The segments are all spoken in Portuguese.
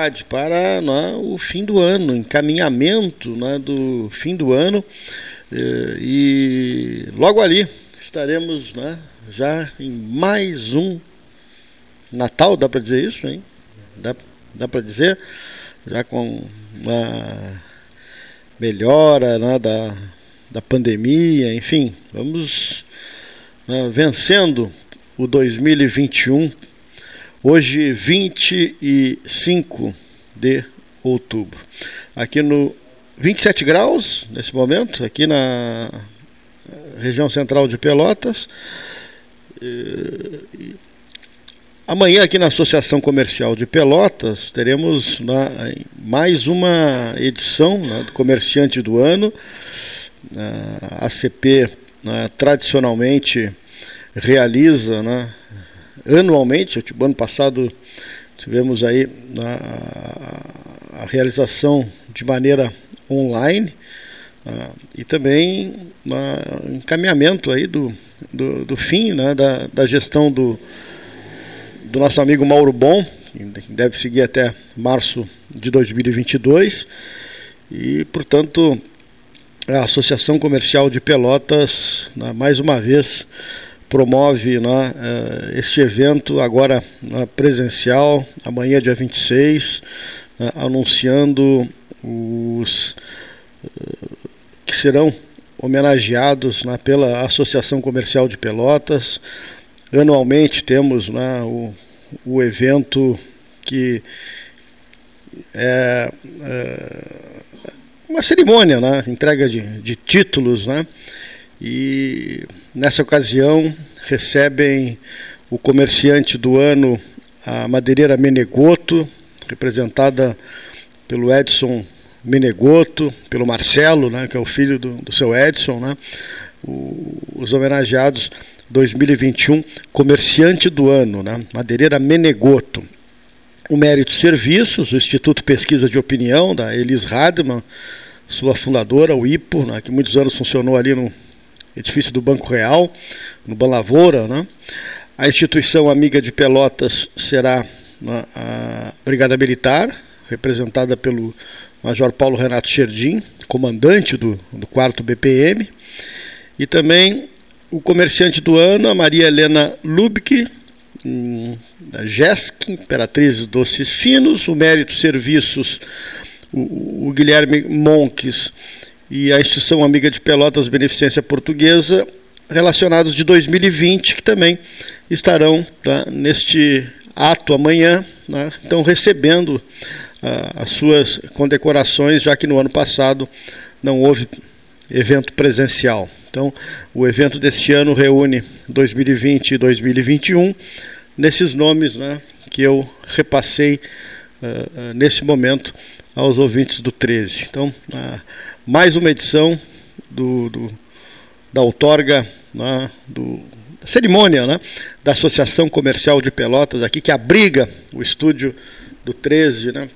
Bade, para né, o fim do ano, encaminhamento né, do fim do ano. Eh, e logo ali estaremos né, já em mais um Natal, dá para dizer isso, hein? Dá, dá para dizer? Já com uma melhora né, da, da pandemia, enfim, vamos né, vencendo o 2021, hoje 25 de outubro. Aqui no 27 graus nesse momento, aqui na região central de Pelotas. Amanhã, aqui na Associação Comercial de Pelotas, teremos mais uma edição né, do Comerciante do Ano. A ACP né, tradicionalmente realiza né, anualmente, o ano passado tivemos aí né, a, a realização de maneira online né, e também uh, encaminhamento aí do, do, do fim né, da, da gestão do, do nosso amigo Mauro Bom, que deve seguir até março de 2022 e, portanto, a Associação Comercial de Pelotas, né, mais uma vez, promove né, uh, este evento agora né, presencial, amanhã, dia 26, né, anunciando os uh, que serão homenageados né, pela Associação Comercial de Pelotas. Anualmente temos né, o, o evento que é, é uma cerimônia, né, entrega de, de títulos, né, e nessa ocasião recebem o comerciante do ano, a madeireira Menegoto, representada pelo Edson Menegoto, pelo Marcelo, né, que é o filho do, do seu Edson, né, o, os homenageados 2021 Comerciante do Ano, né, Madeireira Menegoto. O Mérito Serviços, o Instituto Pesquisa de Opinião, da Elis Radman, sua fundadora, o IPO, né, que muitos anos funcionou ali no edifício do Banco Real, no Banlavoura. Né. A instituição amiga de Pelotas será né, a Brigada Militar, representada pelo Major Paulo Renato Scherdim, comandante do, do 4 BPM, e também o comerciante do ano, a Maria Helena Lubke, hum, da GESC, Imperatriz Doces Finos, o Mérito Serviços, o, o Guilherme Monques e a Instituição Amiga de Pelotas Beneficência Portuguesa, relacionados de 2020, que também estarão tá, neste ato amanhã, né, estão recebendo ah, as suas condecorações, já que no ano passado não houve evento presencial. Então, o evento deste ano reúne 2020 e 2021 nesses nomes né, que eu repassei uh, uh, nesse momento aos ouvintes do 13. Então, mais uma edição do, do da outorga, né, do, da cerimônia né, da Associação Comercial de Pelotas, aqui que abriga o estúdio do 13, né,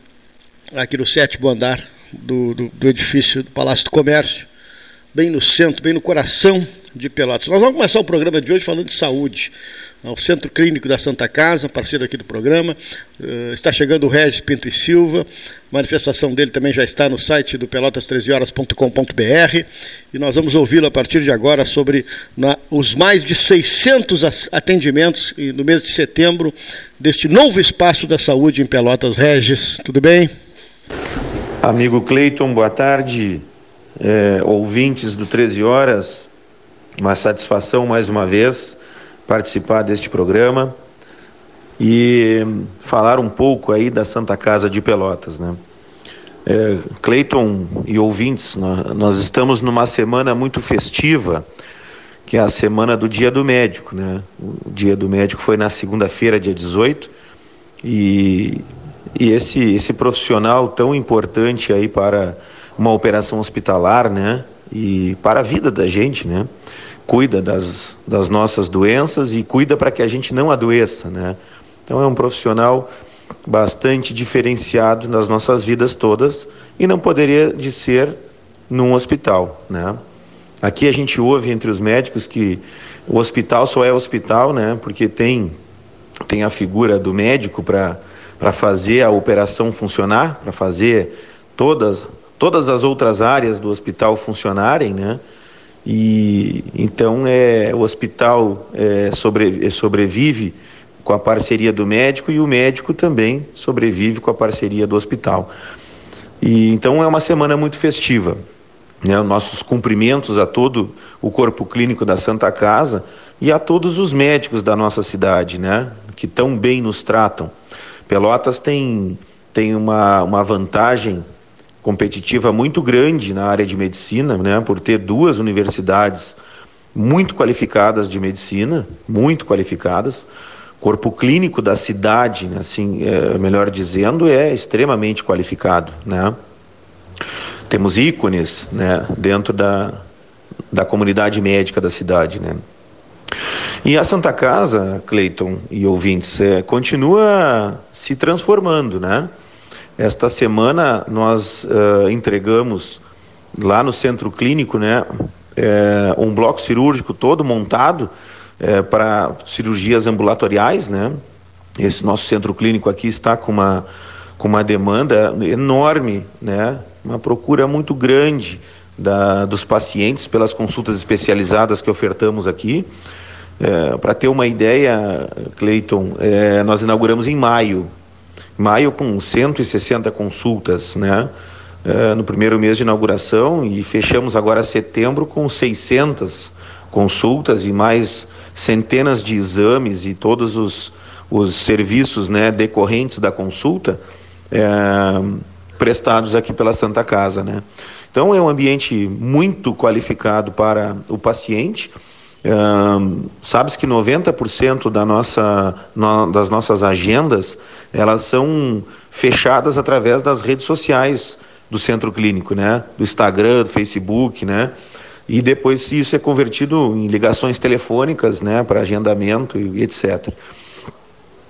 aqui no sétimo andar do, do, do edifício do Palácio do Comércio, bem no centro, bem no coração de Pelotas. Nós vamos começar o programa de hoje falando de saúde. O Centro Clínico da Santa Casa, parceiro aqui do programa, uh, está chegando o Regis Pinto e Silva. A manifestação dele também já está no site do pelotas13horas.com.br e nós vamos ouvi-lo a partir de agora sobre na, os mais de 600 atendimentos no mês de setembro deste novo espaço da saúde em Pelotas. Regis, tudo bem? Amigo Cleiton, boa tarde. É, ouvintes do 13 Horas, uma satisfação mais uma vez participar deste programa e falar um pouco aí da Santa Casa de Pelotas, né? É, Cleiton e ouvintes, nós estamos numa semana muito festiva, que é a semana do Dia do Médico, né? O Dia do Médico foi na segunda-feira, dia 18, e e esse, esse profissional tão importante aí para uma operação hospitalar, né? E para a vida da gente, né? Cuida das, das nossas doenças e cuida para que a gente não adoeça, né? Então é um profissional bastante diferenciado nas nossas vidas todas e não poderia de ser num hospital, né? Aqui a gente ouve entre os médicos que O hospital só é hospital, né? Porque tem, tem a figura do médico para fazer a operação funcionar, para fazer todas, todas as outras áreas do hospital funcionarem, né? E então é o hospital é, sobre, sobrevive com a parceria do médico e o médico também sobrevive com a parceria do hospital. E então é uma semana muito festiva. Né, nossos cumprimentos a todo o corpo clínico da Santa Casa e a todos os médicos da nossa cidade, né, que tão bem nos tratam. Pelotas tem, tem uma, uma vantagem competitiva muito grande na área de medicina, né, por ter duas universidades muito qualificadas de medicina, muito qualificadas. Corpo clínico da cidade, né, assim, é, melhor dizendo, é extremamente qualificado, né? Temos ícones, né, dentro da, da comunidade médica da cidade, né? E a Santa Casa, Cleiton e ouvintes, é, continua se transformando, né? Esta semana nós uh, entregamos lá no centro clínico, né, é, um bloco cirúrgico todo montado é, para cirurgias ambulatoriais, né? Esse nosso centro clínico aqui está com uma com uma demanda enorme, né? Uma procura muito grande da, dos pacientes pelas consultas especializadas que ofertamos aqui. É, para ter uma ideia, Cleiton, nós inauguramos em maio maio com 160 consultas, né? Uh, no primeiro mês de inauguração e fechamos agora setembro com 600 consultas e mais centenas de exames e todos os, os serviços né, decorrentes da consulta é, prestados aqui pela Santa Casa. Né? Então é um ambiente muito qualificado para o paciente Uh, sabes que 90% da nossa, no, das nossas agendas elas são fechadas através das redes sociais do centro clínico, né? Do Instagram, do Facebook, né? E depois isso é convertido em ligações telefônicas, né? Para agendamento e, etc.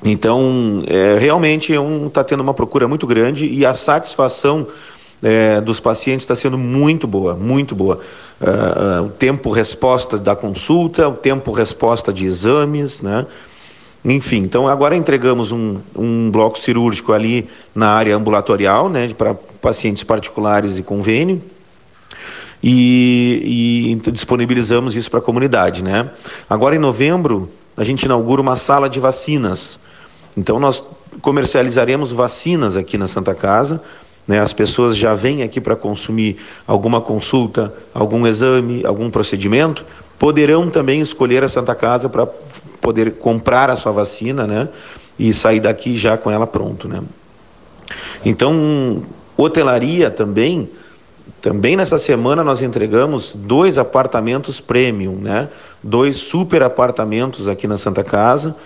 Então, é, realmente está é um, tá tendo uma procura muito grande e a satisfação é, dos pacientes está sendo muito boa, muito boa. Uh, uh, o tempo resposta da consulta, o tempo resposta de exames, né? Enfim, então agora entregamos um, um bloco cirúrgico ali na área ambulatorial, né, para pacientes particulares e convênio, e, e disponibilizamos isso para a comunidade, né? Agora em novembro a gente inaugura uma sala de vacinas. Então nós comercializaremos vacinas aqui na Santa Casa né? As pessoas já vêm aqui para consumir alguma consulta, algum exame, algum procedimento, poderão também escolher a Santa Casa para poder comprar a sua vacina né? e sair daqui já com ela pronto. Né? Então, hotelaria também. Também nessa semana nós entregamos dois apartamentos premium, né? dois super apartamentos aqui na Santa Casa,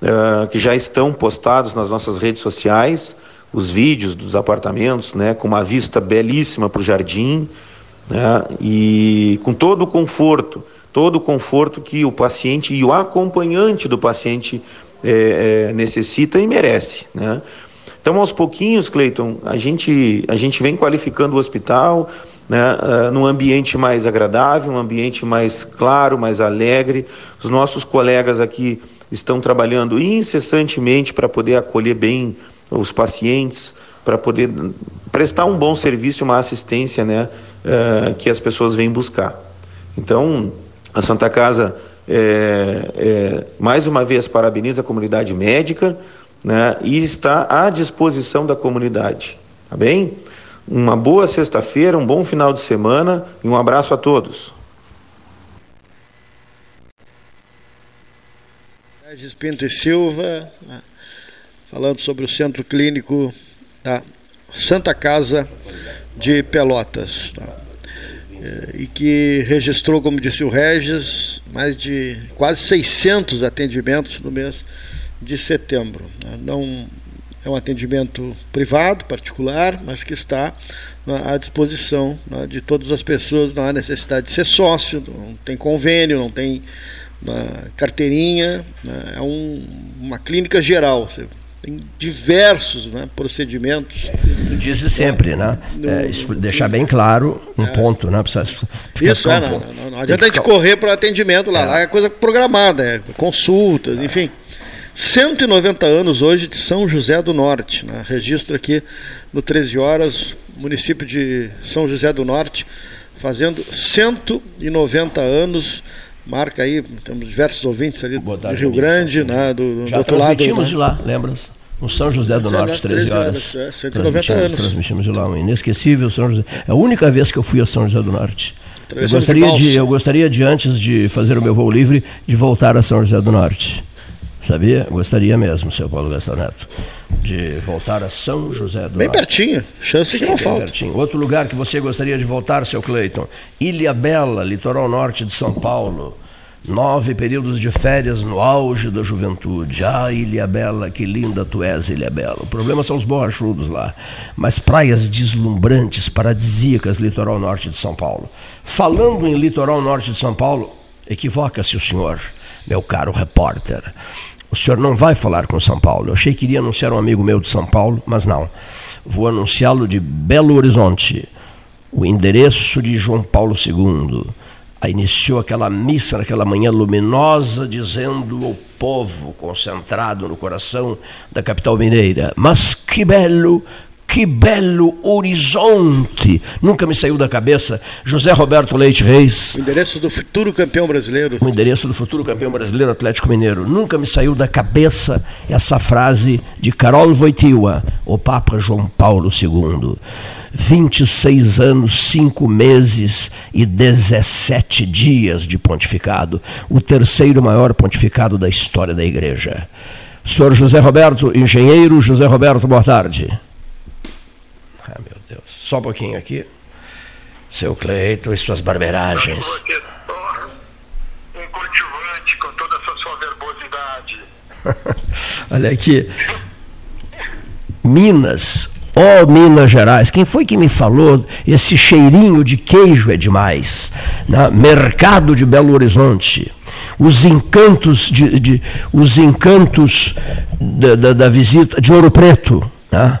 uh, que já estão postados nas nossas redes sociais os vídeos dos apartamentos, né, com uma vista belíssima para o jardim, né, e com todo o conforto, todo o conforto que o paciente e o acompanhante do paciente é, é, necessita e merece, né. Então, aos pouquinhos, Cleiton, a gente, a gente vem qualificando o hospital, né, uh, num ambiente mais agradável, um ambiente mais claro, mais alegre. Os nossos colegas aqui estão trabalhando incessantemente para poder acolher bem os pacientes, para poder prestar um bom serviço, uma assistência né, uh, que as pessoas vêm buscar. Então, a Santa Casa, é, é, mais uma vez, parabeniza a comunidade médica né, e está à disposição da comunidade. Tá bem? Uma boa sexta-feira, um bom final de semana e um abraço a todos. Pinto e Silva? Falando sobre o Centro Clínico da Santa Casa de Pelotas. Tá? É, e que registrou, como disse o Regis, mais de quase 600 atendimentos no mês de setembro. Né? Não é um atendimento privado, particular, mas que está à disposição né, de todas as pessoas, não há necessidade de ser sócio, não tem convênio, não tem né, carteirinha, é um, uma clínica geral. Você tem diversos né, procedimentos. Dizes sempre, né? No, é, no, deixar bem claro um é. ponto, né? Precisa Isso, é, não, não, não, adianta a gente correr para atendimento lá, é. lá é coisa programada, é consultas, enfim. 190 anos hoje de São José do Norte, né? registro aqui no 13 Horas, município de São José do Norte, fazendo 190 anos marca aí, temos diversos ouvintes ali do Rio Grande, né, do, Já do outro lado. transmitimos né? de lá, lembras? No São José do Norte, 13 horas. É, 190 anos. Transmitimos de lá, um inesquecível São José. É a única vez que eu fui a São José do Norte. Eu gostaria, de, eu gostaria de, antes de fazer o meu voo livre, de voltar a São José do Norte. Sabia? Gostaria mesmo, seu Paulo Gastão Neto, de voltar a São José do bem Norte. Bem pertinho, chance Sim, que não falta. Pertinho. Outro lugar que você gostaria de voltar, seu Cleiton, Ilha Bela, litoral norte de São Paulo. Nove períodos de férias no auge da juventude. Ah, Ilha Bela, que linda tu és, Ilha Bela. O problema são os borrachudos lá. Mas praias deslumbrantes, paradisíacas, litoral norte de São Paulo. Falando em litoral norte de São Paulo, equivoca-se o senhor, meu caro repórter. O senhor não vai falar com São Paulo. Eu achei que iria anunciar um amigo meu de São Paulo, mas não. Vou anunciá-lo de Belo Horizonte, o endereço de João Paulo II Aí iniciou aquela missa naquela manhã luminosa, dizendo ao povo concentrado no coração da capital mineira: Mas que belo, que belo horizonte! Nunca me saiu da cabeça José Roberto Leite Reis. O endereço do futuro campeão brasileiro. O endereço do futuro campeão brasileiro Atlético Mineiro. Nunca me saiu da cabeça essa frase de Carol Voitila, o Papa João Paulo II. 26 anos, 5 meses e 17 dias de pontificado, o terceiro maior pontificado da história da igreja. Senhor José Roberto, engenheiro José Roberto, boa tarde. Só um pouquinho aqui. Seu Cleito e suas barberagens. Um cultivante com toda essa sua verbosidade. Olha aqui. Minas, Ó oh, Minas Gerais, quem foi que me falou? Esse cheirinho de queijo é demais. Né? Mercado de Belo Horizonte. Os encantos, de, de os encantos da, da, da, visita de Ouro Preto. Né?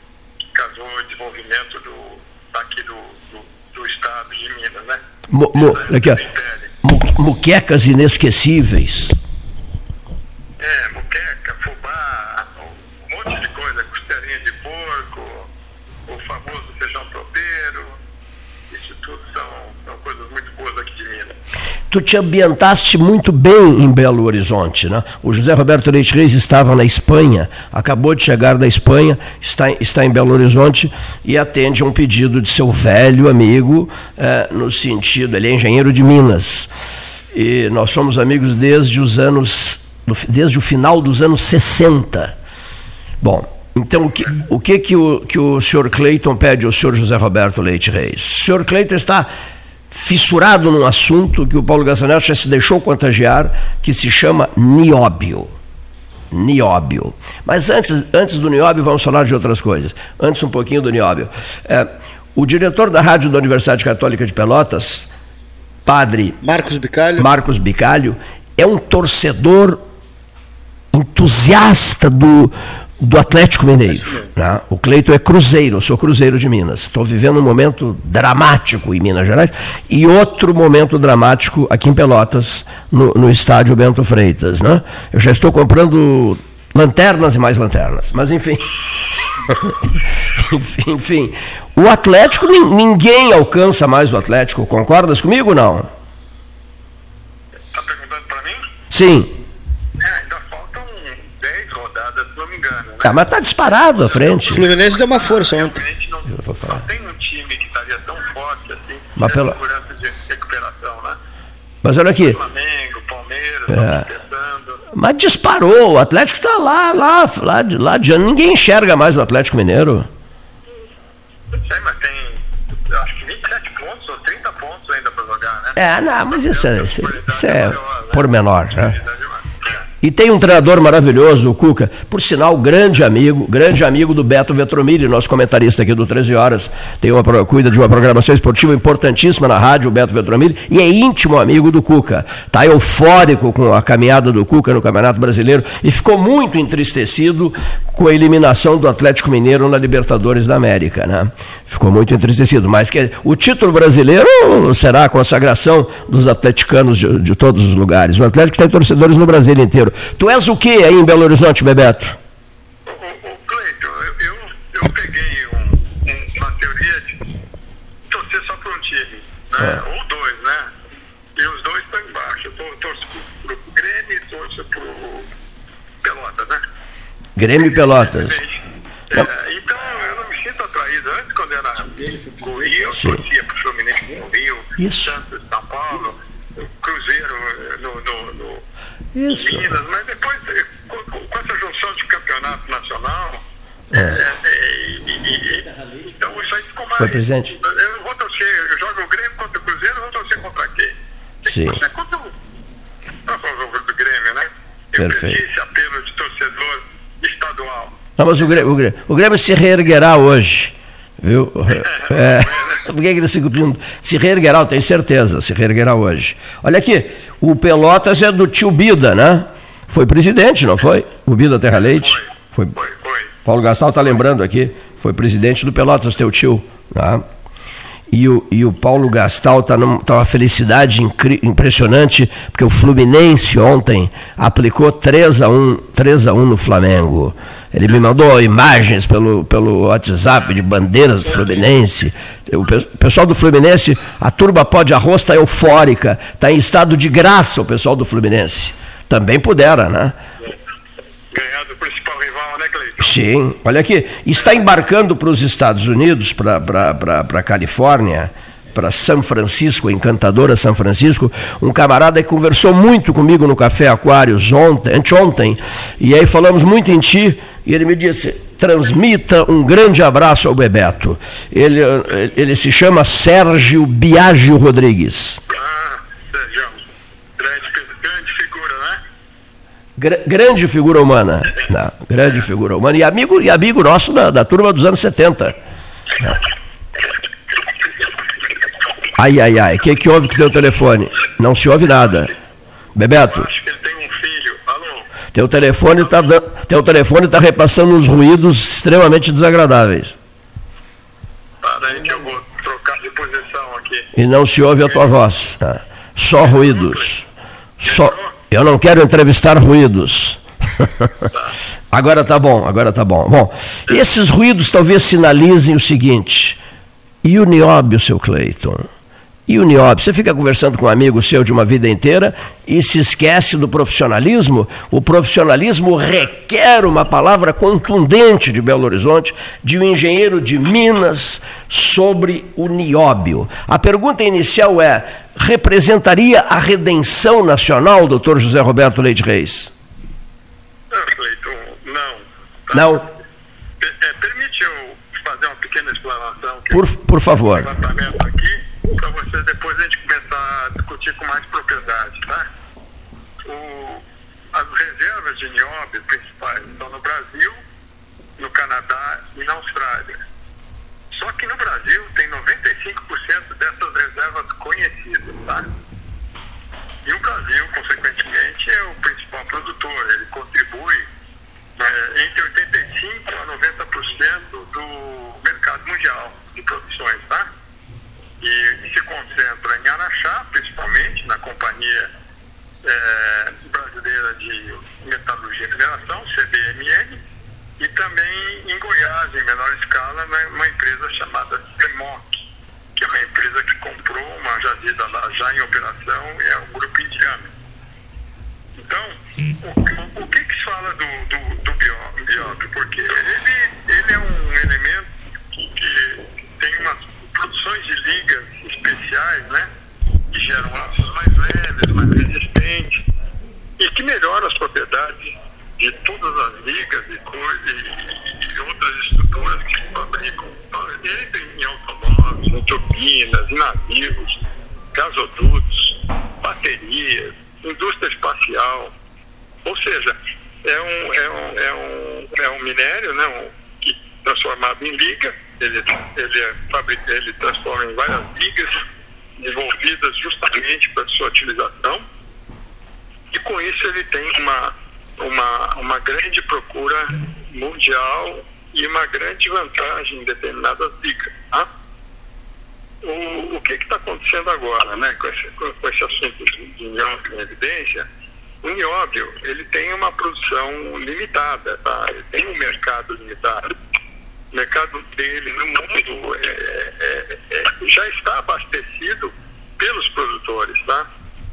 que casou o desenvolvimento do, aqui do, do, do estado de Minas, né? Mo, mo, aqui, ó. Muquecas inesquecíveis. É, muqueca, fubá, um monte de coisa, costelinha de porco, o famoso feijão tropeiro, isso tudo são, são coisas muito boas aqui de Minas tu te ambientaste muito bem em Belo Horizonte. Né? O José Roberto Leite Reis estava na Espanha, acabou de chegar da Espanha, está, está em Belo Horizonte e atende a um pedido de seu velho amigo, é, no sentido, ele é engenheiro de Minas. E nós somos amigos desde os anos, desde o final dos anos 60. Bom, então, o que o, que, que, o, que o senhor Cleiton pede ao senhor José Roberto Leite Reis? O senhor Cleiton está fissurado num assunto que o Paulo Gazzanello já se deixou contagiar, que se chama nióbio. Nióbio. Mas antes, antes do nióbio, vamos falar de outras coisas. Antes, um pouquinho do nióbio. É, o diretor da rádio da Universidade Católica de Pelotas, padre Marcos Bicalho, Marcos Bicalho é um torcedor entusiasta do, do Atlético Mineiro. Né? O Cleito é Cruzeiro, eu sou Cruzeiro de Minas. Estou vivendo um momento dramático em Minas Gerais e outro momento dramático aqui em Pelotas, no, no estádio Bento Freitas. Né? Eu já estou comprando lanternas e mais lanternas, mas enfim. enfim, enfim. O Atlético, ninguém alcança mais o Atlético, concordas comigo ou não? Está perguntando para mim? Sim. Tá, mas tá disparado à frente. O Fluminense deu uma força ontem. Não, não tem um time que estaria tão forte assim, mas pela... segurança de recuperação, né? Mas olha aqui. Flamengo, Palmeiras, é. Mas disparou, o Atlético está lá, lá, lá, de, lá de Ninguém enxerga mais o Atlético Mineiro. Não sei, mas tem acho que 27 pontos ou 30 pontos ainda para jogar, né? É, não, mas isso é, isso, isso é pormenor, né? E tem um treinador maravilhoso, o Cuca, por sinal, grande amigo, grande amigo do Beto Vetromilli, nosso comentarista aqui do 13 Horas. Tem uma, cuida de uma programação esportiva importantíssima na rádio, o Beto Vetromilli, e é íntimo amigo do Cuca. Está eufórico com a caminhada do Cuca no Campeonato Brasileiro e ficou muito entristecido com a eliminação do Atlético Mineiro na Libertadores da América. Né? Ficou muito entristecido. Mas que, o título brasileiro será a consagração dos atleticanos de, de todos os lugares. O Atlético tem torcedores no Brasil inteiro. Tu és o que aí em Belo Horizonte, Bebeto? O, o, Cleiton, eu, eu, eu peguei um, um, uma teoria de torcer só para um time, né? É. ou dois, né? E os dois estão embaixo. Eu torço para o Grêmio e torço para o Pelotas, né? Grêmio e Pelotas. É, então eu não me sinto atraído. Antes, quando era no Rio, eu torcia para o Fluminense no Rio, Isso. Santos, São Paulo, Cruzeiro isso. Minas, mas depois, eh, com, essa junção de campeonato nacional, é. É, é, então isso aí ficou mais. Foi presente? Eu vou torcer, eu jogo o Grêmio contra o Cruzeiro, eu vou torcer contra quem? Sim. Você contra o. do Grêmio, né? Eu Perfeito. esse apelo de torcedor estadual. Não, mas o Grêmio, o Grêmio, o Grêmio se reerguerá hoje. Viu? É, por que ele se, se reerguerá? Eu tenho certeza, se reerguerá hoje. Olha aqui, o Pelotas é do tio Bida, né? Foi presidente, não foi? O Bida Terra Leite? Foi. foi, foi. Paulo Gastal está lembrando aqui, foi presidente do Pelotas, teu tio. Tá? E o, e o Paulo Gastal está tá uma felicidade impressionante, porque o Fluminense ontem aplicou 3 a 1 3 a 1 no Flamengo. Ele me mandou imagens pelo, pelo WhatsApp de bandeiras do Fluminense. O pessoal do Fluminense, a turba pó de arroz está eufórica, está em estado de graça o pessoal do Fluminense. Também pudera, né? Ganhar do principal rival, né, Cleiton? Sim, olha aqui, está embarcando para os Estados Unidos, para a Califórnia, para São Francisco, encantadora São Francisco, um camarada que conversou muito comigo no Café Aquários ontem, anteontem, e aí falamos muito em ti, e ele me disse, transmita um grande abraço ao Bebeto. Ele, ele se chama Sérgio Biagio Rodrigues. Ah, Sérgio, grande, grande figura, né? Gr grande figura humana. Não, grande figura humana. E amigo, e amigo nosso da, da turma dos anos 70. Ai, ai, ai. O que, que houve com o teu telefone? Não se ouve nada. Bebeto. acho que ele tem um filho. Alô? Teu telefone está teu telefone tá repassando uns ruídos extremamente desagradáveis. Para aí que eu vou trocar de posição aqui. E não se ouve a tua voz. Tá? Só ruídos. Só. Eu não quero entrevistar ruídos. agora tá bom, agora tá bom. Bom, esses ruídos talvez sinalizem o seguinte: e o nióbio, seu Cleiton? E o nióbio? Você fica conversando com um amigo seu de uma vida inteira e se esquece do profissionalismo? O profissionalismo requer uma palavra contundente de Belo Horizonte, de um engenheiro de Minas, sobre o nióbio. A pergunta inicial é: representaria a redenção nacional, doutor José Roberto Leite Reis? Não, Cleiton, não. Não? É, permite eu fazer uma pequena explanação? Por, por favor. aqui para você depois a gente começar a discutir com mais propriedade, tá? O, as reservas de nióbio principais estão no Brasil, no Canadá e na Austrália. Só que no Brasil tem 95% grande vantagem em determinadas ligas. Tá? O, o que está acontecendo agora né, com, esse, com esse assunto de nióbio em evidência? O nióbio ele tem uma produção limitada, tá? ele tem um mercado limitado. O mercado dele no mundo é, é, é, já está abastecido pelos produtores. Tá?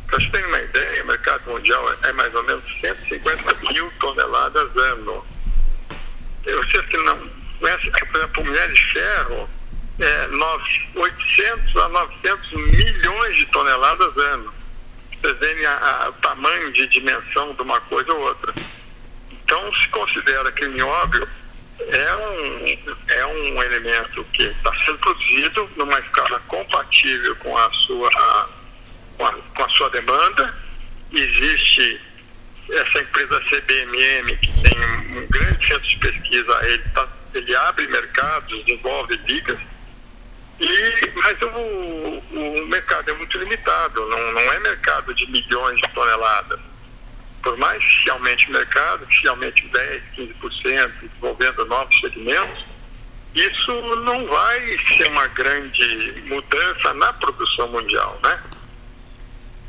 Para vocês terem uma ideia, o mercado mundial é mais ou menos 150 mil toneladas ano. Você que não conhece, por exemplo, o minério de ferro, é, 800 a 900 milhões de toneladas ano. Vocês veem o tamanho de dimensão de uma coisa ou outra. Então, se considera que o nióbio é um, é um elemento que está sendo produzido numa escala compatível com a sua, com a, com a sua demanda. Existe essa empresa CBMM, que tem um, um grande centro de pesquisa, ele, tá, ele abre mercados, desenvolve ligas e, mas o, o mercado é muito limitado, não, não é mercado de milhões de toneladas. Por aumente o mercado, que aumente 10, 15%, desenvolvendo novos segmentos, isso não vai ser uma grande mudança na produção mundial, né?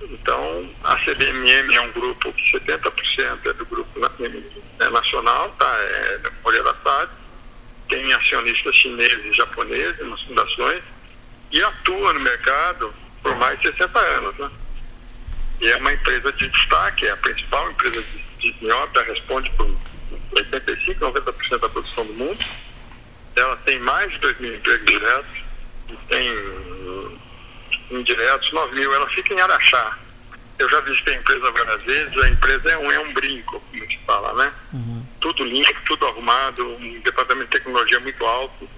Então, a CBMM é um grupo que 70% é do grupo é nacional, tá? É da Moreira Salles tem acionistas chineses e japoneses nas fundações e atua no mercado por mais de 60 anos. Né? E é uma empresa de destaque, é a principal empresa de, de nióbio, responde por 85, 90% da produção do mundo. Ela tem mais de 2 mil empregos diretos e tem hum, indiretos 9 mil. Ela fica em Araxá. Eu já visitei a empresa várias vezes, a empresa é um, é um brinco, como se fala, né? Uhum tudo limpo, tudo arrumado, um departamento de tecnologia muito alto.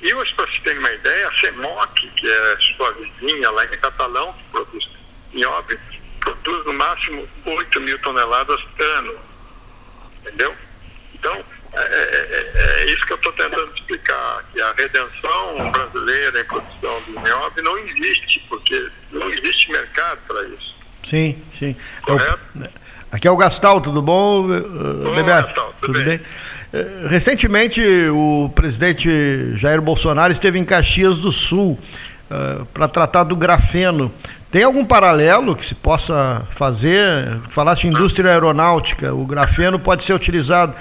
E para você ter uma ideia, a CEMOC, que é sua vizinha lá em Catalão, que produz nióbio, produz no máximo 8 mil toneladas ano. Entendeu? Então, é, é, é, é isso que eu estou tentando explicar, que a redenção brasileira em produção do nióbio não existe, porque não existe mercado para isso. Sim, sim. Correto? Aqui é o Gastal, tudo bom, bom Bebeto? Gastal, tudo, tudo bem? bem? Eh, recentemente, o presidente Jair Bolsonaro esteve em Caxias do Sul uh, para tratar do grafeno. Tem algum paralelo que se possa fazer? Falaste indústria aeronáutica, o grafeno pode ser utilizado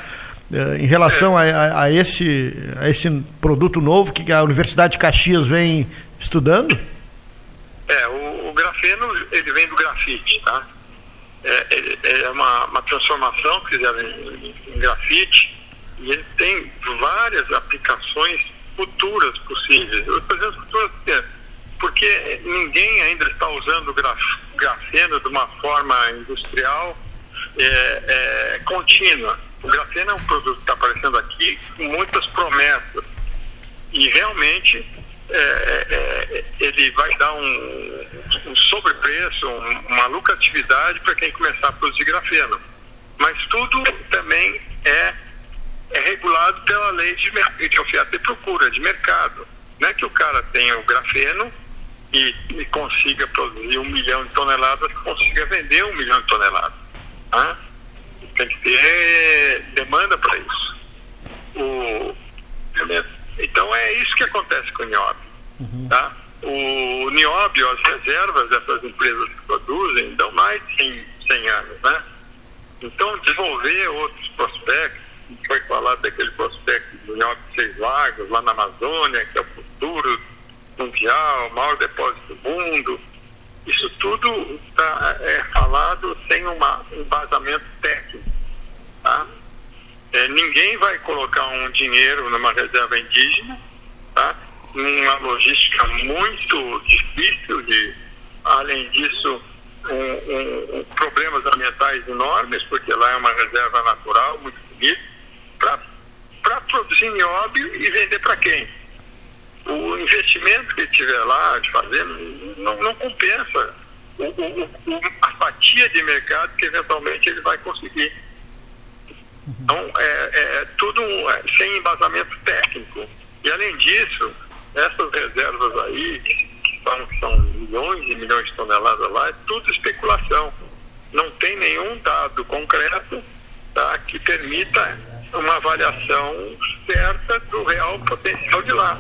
uh, em relação a, a, a, esse, a esse produto novo que a Universidade de Caxias vem estudando? É, o, o grafeno ele vem do grafite, tá? é, é uma, uma, transformação que fizeram em, em grafite e ele tem várias aplicações futuras possíveis. Estou dizendo futuras porque ninguém ainda está usando graf, grafeno de uma forma industrial é, é, contínua. O grafeno é um produto que está aparecendo aqui com muitas promessas e realmente é, é, ele vai dar um, um sobrepreço, um, uma lucratividade para quem começar a produzir grafeno. Mas tudo também é, é regulado pela lei de, de oferta e procura, de mercado. Não é que o cara tenha o grafeno e, e consiga produzir um milhão de toneladas, consiga vender um milhão de toneladas. Tá? Tem que ter demanda para isso. O, então é isso que acontece com o nióbio. Uhum. Tá? O nióbio, as reservas dessas empresas que produzem, dão mais de 100, 100 anos. Né? Então, desenvolver outros prospectos, foi falado daquele prospecto do nióbio de Seis Lagos, lá na Amazônia, que é o futuro mundial, maior depósito do mundo. Isso tudo tá, é falado sem uma, um embasamento técnico. Tá? É, ninguém vai colocar um dinheiro numa reserva indígena, tá? numa logística muito difícil de, além disso, um, um, problemas ambientais enormes, porque lá é uma reserva natural muito bonita, para produzir nióbio e vender para quem? O investimento que tiver lá de fazer não, não compensa o, o, a fatia de mercado que eventualmente ele vai conseguir. Então, é, é tudo é, sem embasamento técnico. E, além disso, essas reservas aí, que são, são milhões e milhões de toneladas lá, é tudo especulação. Não tem nenhum dado concreto tá, que permita uma avaliação certa do real potencial de lá.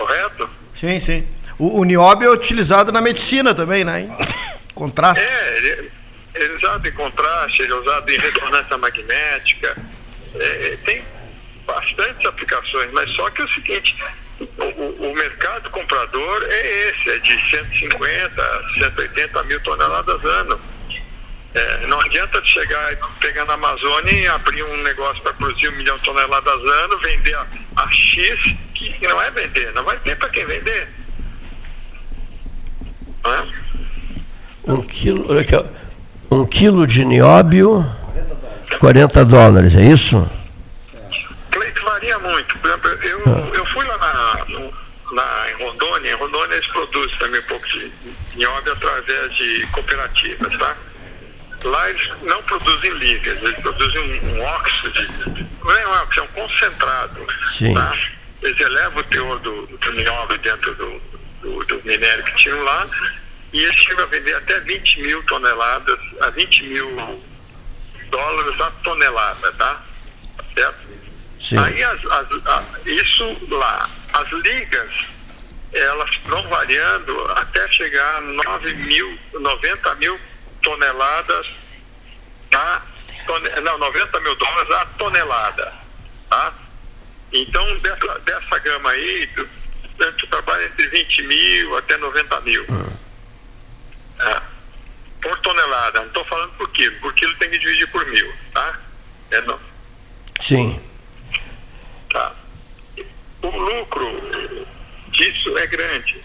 Correto? Sim, sim. O, o nióbio é utilizado na medicina também, né? Contraste. É, ele, ele é usado em contraste, ele é usado em ressonância magnética. É, tem bastantes aplicações, mas só que é o seguinte, o, o, mercado comprador é esse, é de 150, 180 mil toneladas ano. É, não adianta chegar pegar na Amazônia e abrir um negócio para produzir um milhão de toneladas ano, vender a, a X, que não é vender, não vai ter para quem vender. Um quilo, olha aqui, um quilo de nióbio, 40 dólares, é isso? Cleito varia muito. Por exemplo, eu, ah. eu fui lá na, lá em Rondônia, em Rondônia eles produzem também um pouco de nióbio através de cooperativas, tá? Lá eles não produzem ligas, eles produzem um, um óxido, de, não é um óxido, é um concentrado. Sim. Tá? Eles elevam o teor do, do nióbio dentro do, do, do minério que tinham lá e eles chegam a vender até 20 mil toneladas, a 20 mil dólares a tonelada, tá? Certo? Sim. Aí as, as, a, isso lá, as ligas, elas vão variando até chegar a 9 mil, 90 mil toneladas a tone, não, 90 mil dólares a tonelada. Tá? Então dessa, dessa gama aí, tu trabalha entre 20 mil até 90 mil. Hum. É, por tonelada. Não estou falando por quilo. Por quilo tem que dividir por mil. Tá? É não. Sim. Tá. O lucro disso é grande.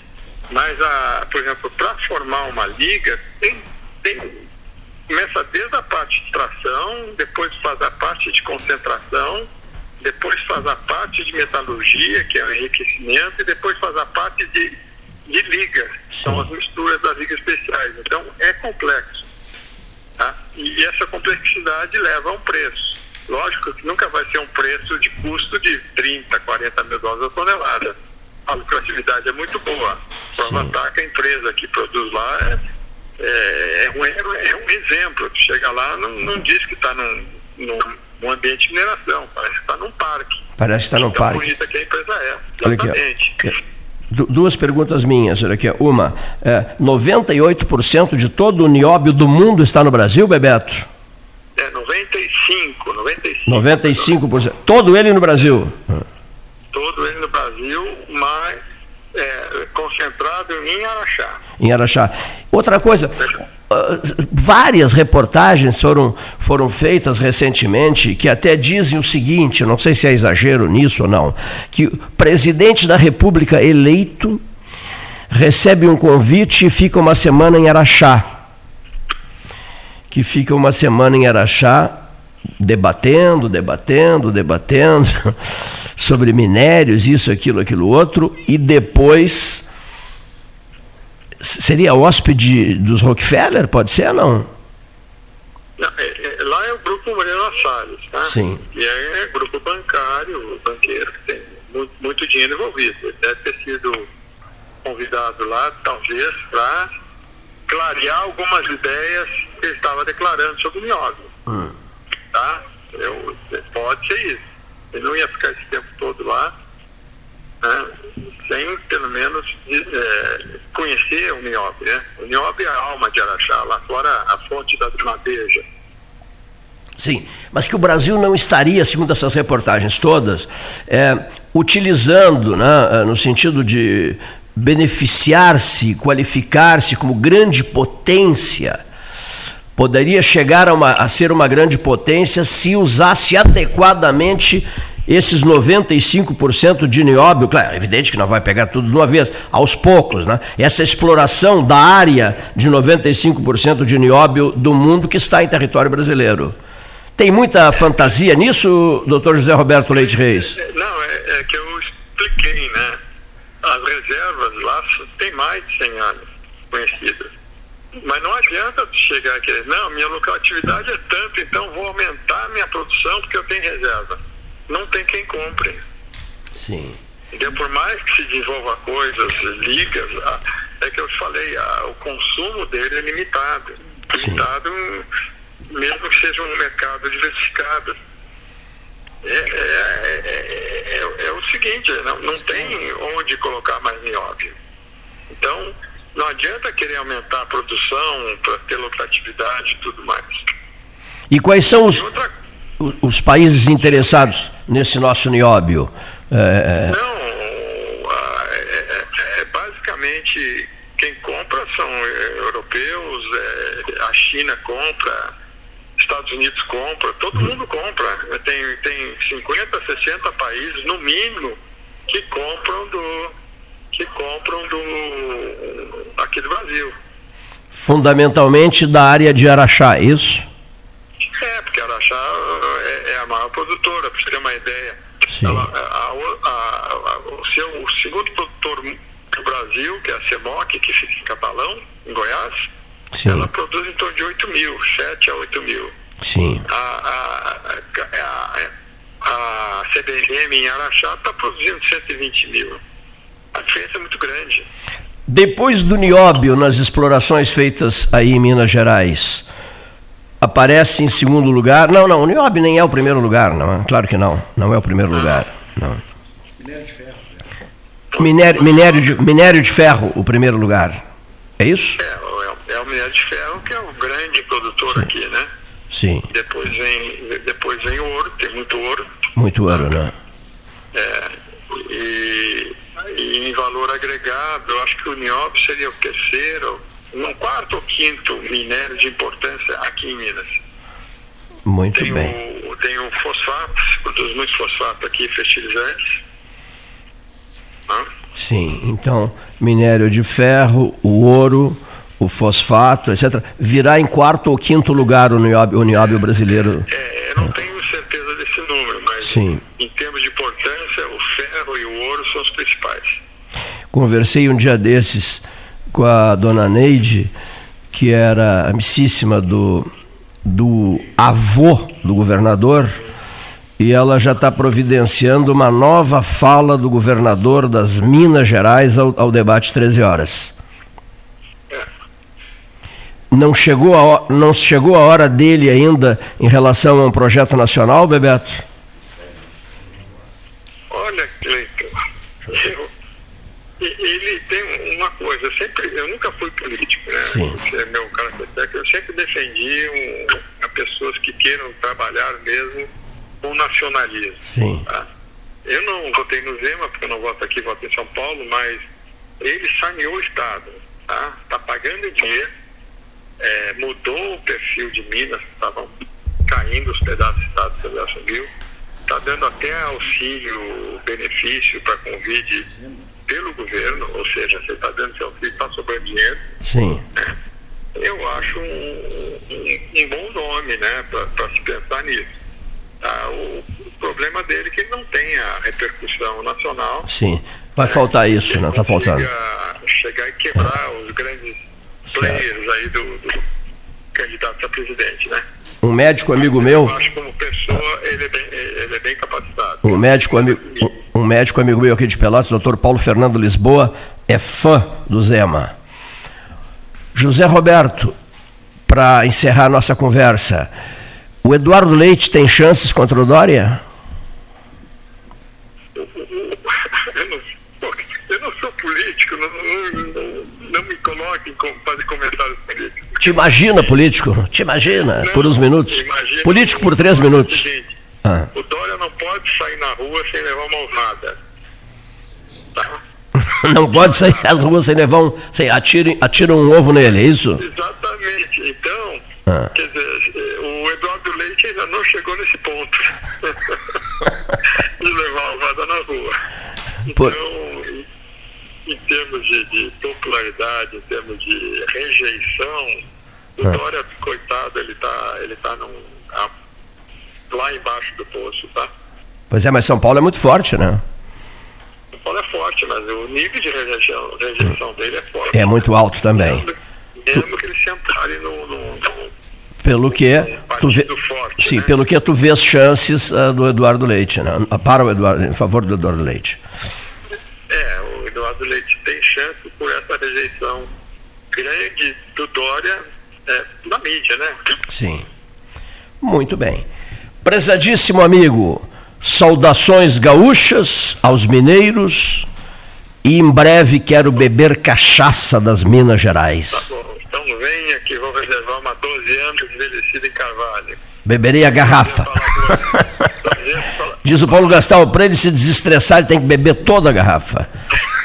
Mas, a, por exemplo, para formar uma liga, tem, tem, começa desde a parte de tração, depois faz a parte de concentração, depois faz a parte de metalurgia, que é o enriquecimento, e depois faz a parte de, de liga, são as misturas das ligas especiais. Então é complexo. Tá? E essa complexidade leva a um preço. Lógico que nunca vai ser um preço de custo de 30, 40 mil dólares a tonelada. A lucratividade é muito boa. Prova está que a empresa que produz lá é, é, é, um, é um exemplo. Chega lá, não, não diz que está num, num um ambiente de mineração, parece que está num parque. Parece que está num parque. bonita que a empresa é, exatamente. Olha aqui, Duas perguntas minhas, olha aqui. Uma, é, 98% de todo o nióbio do mundo está no Brasil, Bebeto? É, 95, 95%. 95%. Todo ele no Brasil? Todo ele no Brasil, mas é, concentrado em Araxá. Em Araxá. Outra coisa, várias reportagens foram, foram feitas recentemente que até dizem o seguinte: não sei se é exagero nisso ou não, que o presidente da República eleito recebe um convite e fica uma semana em Araxá. Que fica uma semana em Araxá debatendo, debatendo, debatendo sobre minérios, isso, aquilo, aquilo outro, e depois seria hóspede dos Rockefeller, pode ser não? não é, é, lá é o grupo Mariana Salles, tá? Sim. E é, é grupo bancário, banqueiro, que tem muito, muito dinheiro envolvido. Ele deve ter sido convidado lá, talvez, para clarear algumas ideias que ele estava declarando sobre o nióbio. Hum. Tá? Eu, pode ser isso. Ele não ia ficar esse tempo todo lá, né? sem pelo menos é, conhecer o Niobe, né? O Niobe é a alma de Araxá, lá fora a fonte da Madeja. Sim, mas que o Brasil não estaria, segundo essas reportagens todas, é, utilizando, né, no sentido de beneficiar-se, qualificar-se como grande potência, poderia chegar a, uma, a ser uma grande potência se usasse adequadamente esses 95% de nióbio, claro, é evidente que não vai pegar tudo de uma vez, aos poucos, né? Essa exploração da área de 95% de nióbio do mundo que está em território brasileiro. Tem muita fantasia nisso, doutor José Roberto Leite Reis? Não, é, é que eu expliquei, né? As reservas lá têm mais de 100 anos conhecidas. Mas não adianta chegar aqui, não, minha lucratividade é tanto, então vou aumentar minha produção porque eu tenho reserva. Não tem quem compre. Sim. Entendeu? Por mais que se desenvolva coisas, ligas, é que eu falei, o consumo dele é limitado. Sim. Limitado, mesmo que seja um mercado diversificado. É, é, é, é, é o seguinte, não, não tem onde colocar mais nióbio. Então, não adianta querer aumentar a produção para ter lucratividade e tudo mais. E quais são os, outra- os países interessados nesse nosso nióbio? É, Não, a- é, é- é basicamente quem compra são é, europeus, é, a China compra, Estados Unidos compra, todo mundo compra. Tem, tem 50, 60 países, no mínimo, que compram do que compram do aqui do Brasil. fundamentalmente da área de Araxá, é isso? É, porque Araxá é, é a maior produtora, para você ter uma ideia. Sim. Ela- a- a- a- o, seu, o segundo produtor do Brasil, que é a CEMOC, que fica em Catalão, em Goiás, Sim. ela produz em torno de 8 mil, 7 a 8 mil. Sim. A, a, a, a, a CBM em Araxá está produzindo 120 mil. A diferença é muito grande. Depois do nióbio nas explorações feitas aí em Minas Gerais, aparece em segundo lugar. Não, não, o nióbio nem é o primeiro lugar, não. é? Claro que não. Não é o primeiro lugar. Não. Minério de ferro. Minério, minério, de, minério de ferro, o primeiro lugar. É isso? É, o- é, o minério de ferro que é o grande produtor aqui, né? Sim. Depois vem, depois vem o ouro, tem muito ouro. Muito ouro, né? É, e, e em valor agregado, eu acho que o nióbio seria o terceiro, um quarto ou quinto minério de importância aqui em Minas. Muito Tem bem. o, tem o fosfato, se produz muito fosfato aqui, fertilizantes. Sim. Então, minério de ferro, o ouro, o fosfato, etc. Virá em quarto ou quinto lugar o nióbio, o nióbio brasileiro. É, eu não tenho certeza desse número, mas Sim. em termos de importância, Conversei um dia desses com a dona Neide, que era amicíssima do, do avô do governador, e ela já está providenciando uma nova fala do governador das Minas Gerais ao, ao debate 13 horas. Não chegou, a, não chegou a hora dele ainda em relação a um projeto nacional, Bebeto? Olha, Cleiton, eu- ele tem uma coisa, eu sempre, eu nunca fui político, né? Sim. Esse é meu técnico, eu sempre defendi um, a pessoas que queiram trabalhar mesmo com nacionalismo. Sim. tá? Eu não votei no Zema, porque eu não voto aqui, voto em São Paulo, mas ele saneou o Estado, tá? Está pagando dinheiro, é, mudou o perfil de Minas, que estavam caindo os pedaços do Estado que ele assumiu, está dando até auxílio, benefício para Covid pelo governo, ou seja, você está dando seu auxílio, está sobrando dinheiro. Sim. Eu acho um, um- um bom nome, né, para se pensar nisso. Tá? O, o problema dele é que ele não tem a repercussão nacional. Sim. Vai faltar isso, Ele não está faltando. chegar e quebrar os grandes players aí do, do candidato a presidente, né? Um médico amigo meu, Eu acho como pessoa ele é bem, um médico amigo, um médico amigo meu aqui de Pelotas, doutor Paulo Fernando Lisboa, é fã do Zema. José Roberto, para encerrar nossa conversa, o Eduardo Leite tem chances contra o Dória? eu, não, não sou político, não, não, não, não me coloquem como fazer comentários políticos. Te imagina político? Te imagina, por uns Não, minutos. Político por três minutos. Ah. O Dória não pode sair na rua sem levar uma almada. Tá? Não pode sair às ruas sem levar um. Sem, atira um ovo nele, é isso? Exatamente. Então, Ah. quer dizer, o Eduardo Leite ainda não chegou nesse ponto de levar a almada na rua. Então, em, em termos de, de popularidade, em termos de rejeição, o Ah. Dória, coitado, ele está ele tá num, lá embaixo do poço, tá? Pois é, mas São Paulo é muito forte, né? São Paulo é forte, mas o nível de rejeição, rejeição dele é forte. É muito alto também. Mesmo que ele sentare no, no, no pelo que tu vê, forte, sim, né? pelo que tu vês chances uh, do Eduardo Leite, né? para o Eduardo, em favor do Eduardo Leite. É, o Eduardo Leite tem chance por essa rejeição grande do Dória é, na mídia, né? Sim. Muito bem. Prezadíssimo amigo, saudações gaúchas aos mineiros e em breve quero beber cachaça das Minas Gerais. Tá bom, então venha que vou reservar uma 12 anos envelhecida em Carvalho. Beberei a garrafa. Diz o Paulo Gastal, para ele se desestressar, ele tem que beber toda a garrafa.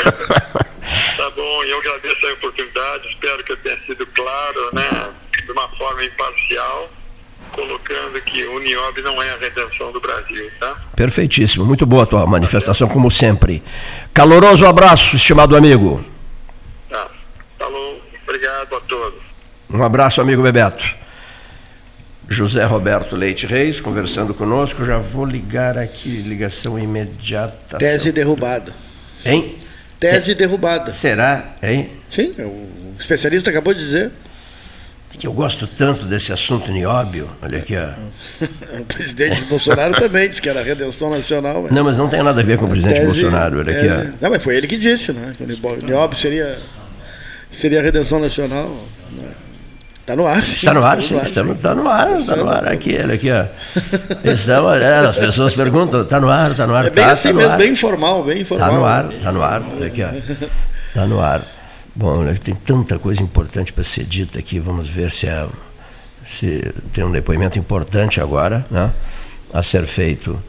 tá bom, eu agradeço a oportunidade, espero que eu tenha sido claro, né, de uma forma imparcial colocando que o Uniob não é a redenção do Brasil, tá? Perfeitíssimo, muito boa a tua manifestação, como sempre. Caloroso abraço, estimado amigo. Tá, falou, obrigado a todos. Um abraço, amigo Bebeto. José Roberto Leite Reis conversando conosco. Já vou ligar aqui, ligação imediata. Tese derrubada. Hein? Tese derrubada. Será, hein? Sim, o especialista acabou de dizer que eu gosto tanto desse assunto nióbio. Olha aqui, ó. o presidente Bolsonaro também disse que era redenção nacional. Mas... Não, mas não tem nada a ver com o presidente tese, Bolsonaro. Olha aqui, ó. Não, mas foi ele que disse, né? Que o nióbio seria, seria redenção nacional. Está no ar, sim. Está no ar, sim. Está no, tá no ar, está no ar. Aqui, olha aqui, ó. Estamos, é, as pessoas perguntam, está no ar, está no ar. É bem tá, assim tá mesmo, bem informal, bem informal. Está no ar, está no ar. Olha aqui, ó. Está no ar. Bom, tem tanta coisa importante para ser dita aqui, vamos ver se, é, se tem um depoimento importante agora, né, a ser feito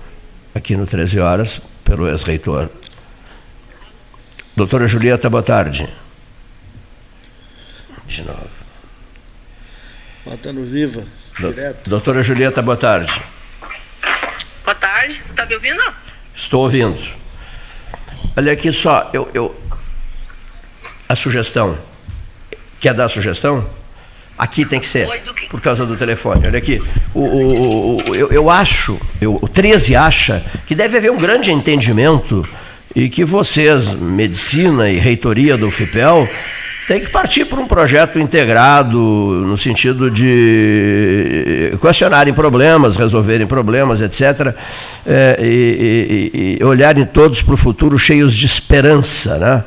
aqui no 13 Horas pelo ex-reitor. Doutora Julieta, boa tarde. De novo. Botando viva, direto. Doutora Julieta, boa tarde. Boa tarde, está me ouvindo? Estou ouvindo. Olha aqui só, eu, eu, a sugestão. Quer dar a sugestão? Aqui tem que ser, por causa do telefone. Olha aqui. O, o, o eu, eu, acho, eu, o 13 acha que deve haver um grande entendimento e que vocês, medicina e reitoria do FIPEL, tem que partir para um projeto integrado no sentido de questionarem problemas, resolverem problemas, etc., é, e, e, e, olharem todos para o futuro cheios de esperança, né?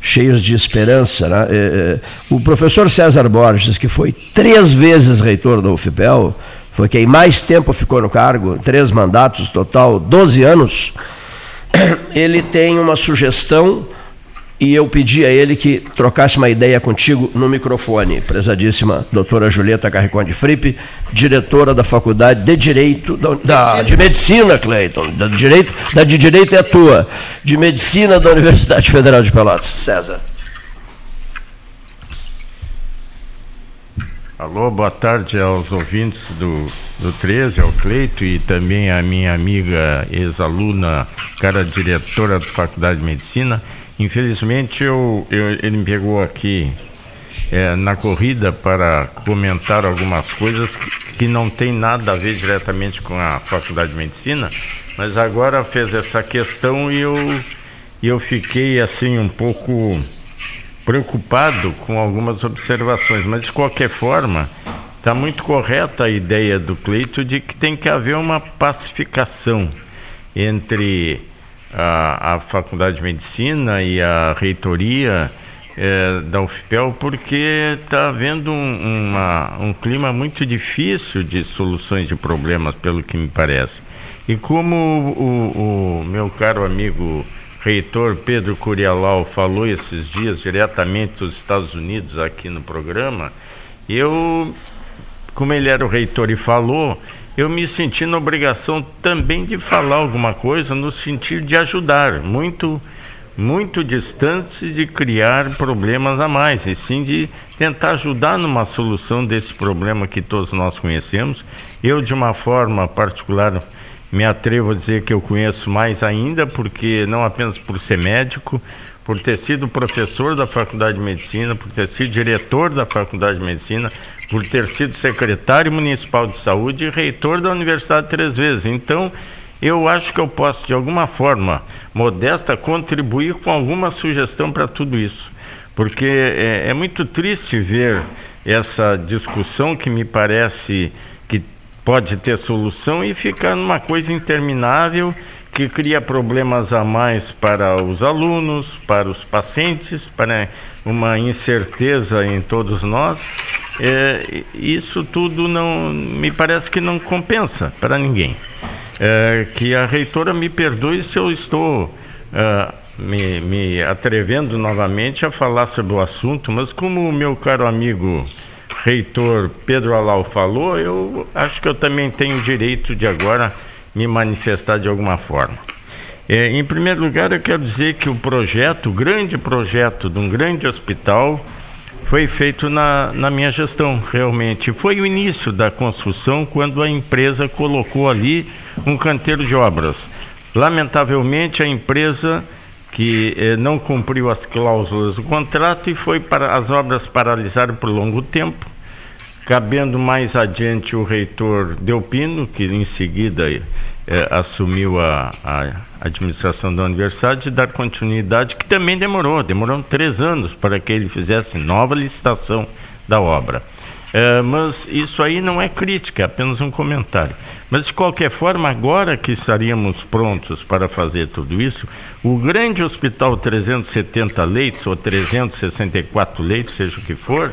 cheios de esperança. Né? É, é, o professor César Borges, que foi três vezes reitor da UFPEL, foi quem mais tempo ficou no cargo, três mandatos total, 12 anos, ele tem uma sugestão e eu pedi a ele que trocasse uma ideia contigo no microfone. Prezadíssima doutora Julieta Carriconde Fripe, diretora da Faculdade de Direito, da, da, de Medicina, Cleiton, da, direito, da de Direito é tua, de Medicina da Universidade Federal de Pelotas. César. Alô, boa tarde aos ouvintes do, do 13, ao Cleito e também a minha amiga ex-aluna, cara diretora da Faculdade de Medicina. Infelizmente, eu, eu, ele me pegou aqui é, na corrida para comentar algumas coisas que, que, não tem nada a ver diretamente com a Faculdade de Medicina, mas agora fez essa questão e eu, eu fiquei assim um pouco preocupado com algumas observações, mas de qualquer forma está muito correta a ideia do Cleito de que tem que haver uma pacificação entre a, a Faculdade de Medicina e a reitoria é, da UFPEL, porque está havendo um, uma, um clima muito difícil de soluções de problemas, pelo que me parece. E como o, o meu caro amigo reitor Pedro Curialau falou esses dias diretamente dos Estados Unidos aqui no programa, eu, como ele era o reitor e falou, eu me senti na obrigação também de falar alguma coisa no sentido de ajudar, muito muito distante de criar problemas a mais, e sim de tentar ajudar numa solução desse problema que todos nós conhecemos. Eu, de uma forma particular, me atrevo a dizer que eu conheço mais ainda, porque não apenas por ser médico, por ter sido professor da Faculdade de Medicina, por ter sido diretor da Faculdade de Medicina, por ter sido secretário municipal de saúde e reitor da universidade três vezes. Então, eu acho que eu posso, de alguma forma modesta, contribuir com alguma sugestão para tudo isso. Porque é, é muito triste ver essa discussão que me parece pode ter solução e ficar numa coisa interminável que cria problemas a mais para os alunos, para os pacientes, para uma incerteza em todos nós. É, isso tudo não me parece que não compensa para ninguém. É, que a reitora me perdoe se eu estou é, me, me atrevendo novamente a falar sobre o assunto, mas como o meu caro amigo reitor Pedro Alau falou, eu acho que eu também tenho direito de agora me manifestar de alguma forma. É, em primeiro lugar, eu quero dizer que o projeto, o grande projeto de um grande hospital, foi feito na, na minha gestão, realmente. Foi o início da construção quando a empresa colocou ali um canteiro de obras. Lamentavelmente, a empresa que eh, não cumpriu as cláusulas do contrato e foi para as obras paralisaram por longo tempo cabendo mais adiante o reitor Delpino, que em seguida é, assumiu a, a, administração da universidade, de dar continuidade, que também demorou, demorou três anos para que ele fizesse nova licitação da obra. É, mas isso aí não é crítica, é apenas um comentário. Mas, de qualquer forma, agora que estaríamos prontos para fazer tudo isso, o grande hospital 370 leitos, ou 364 leitos, seja o que for,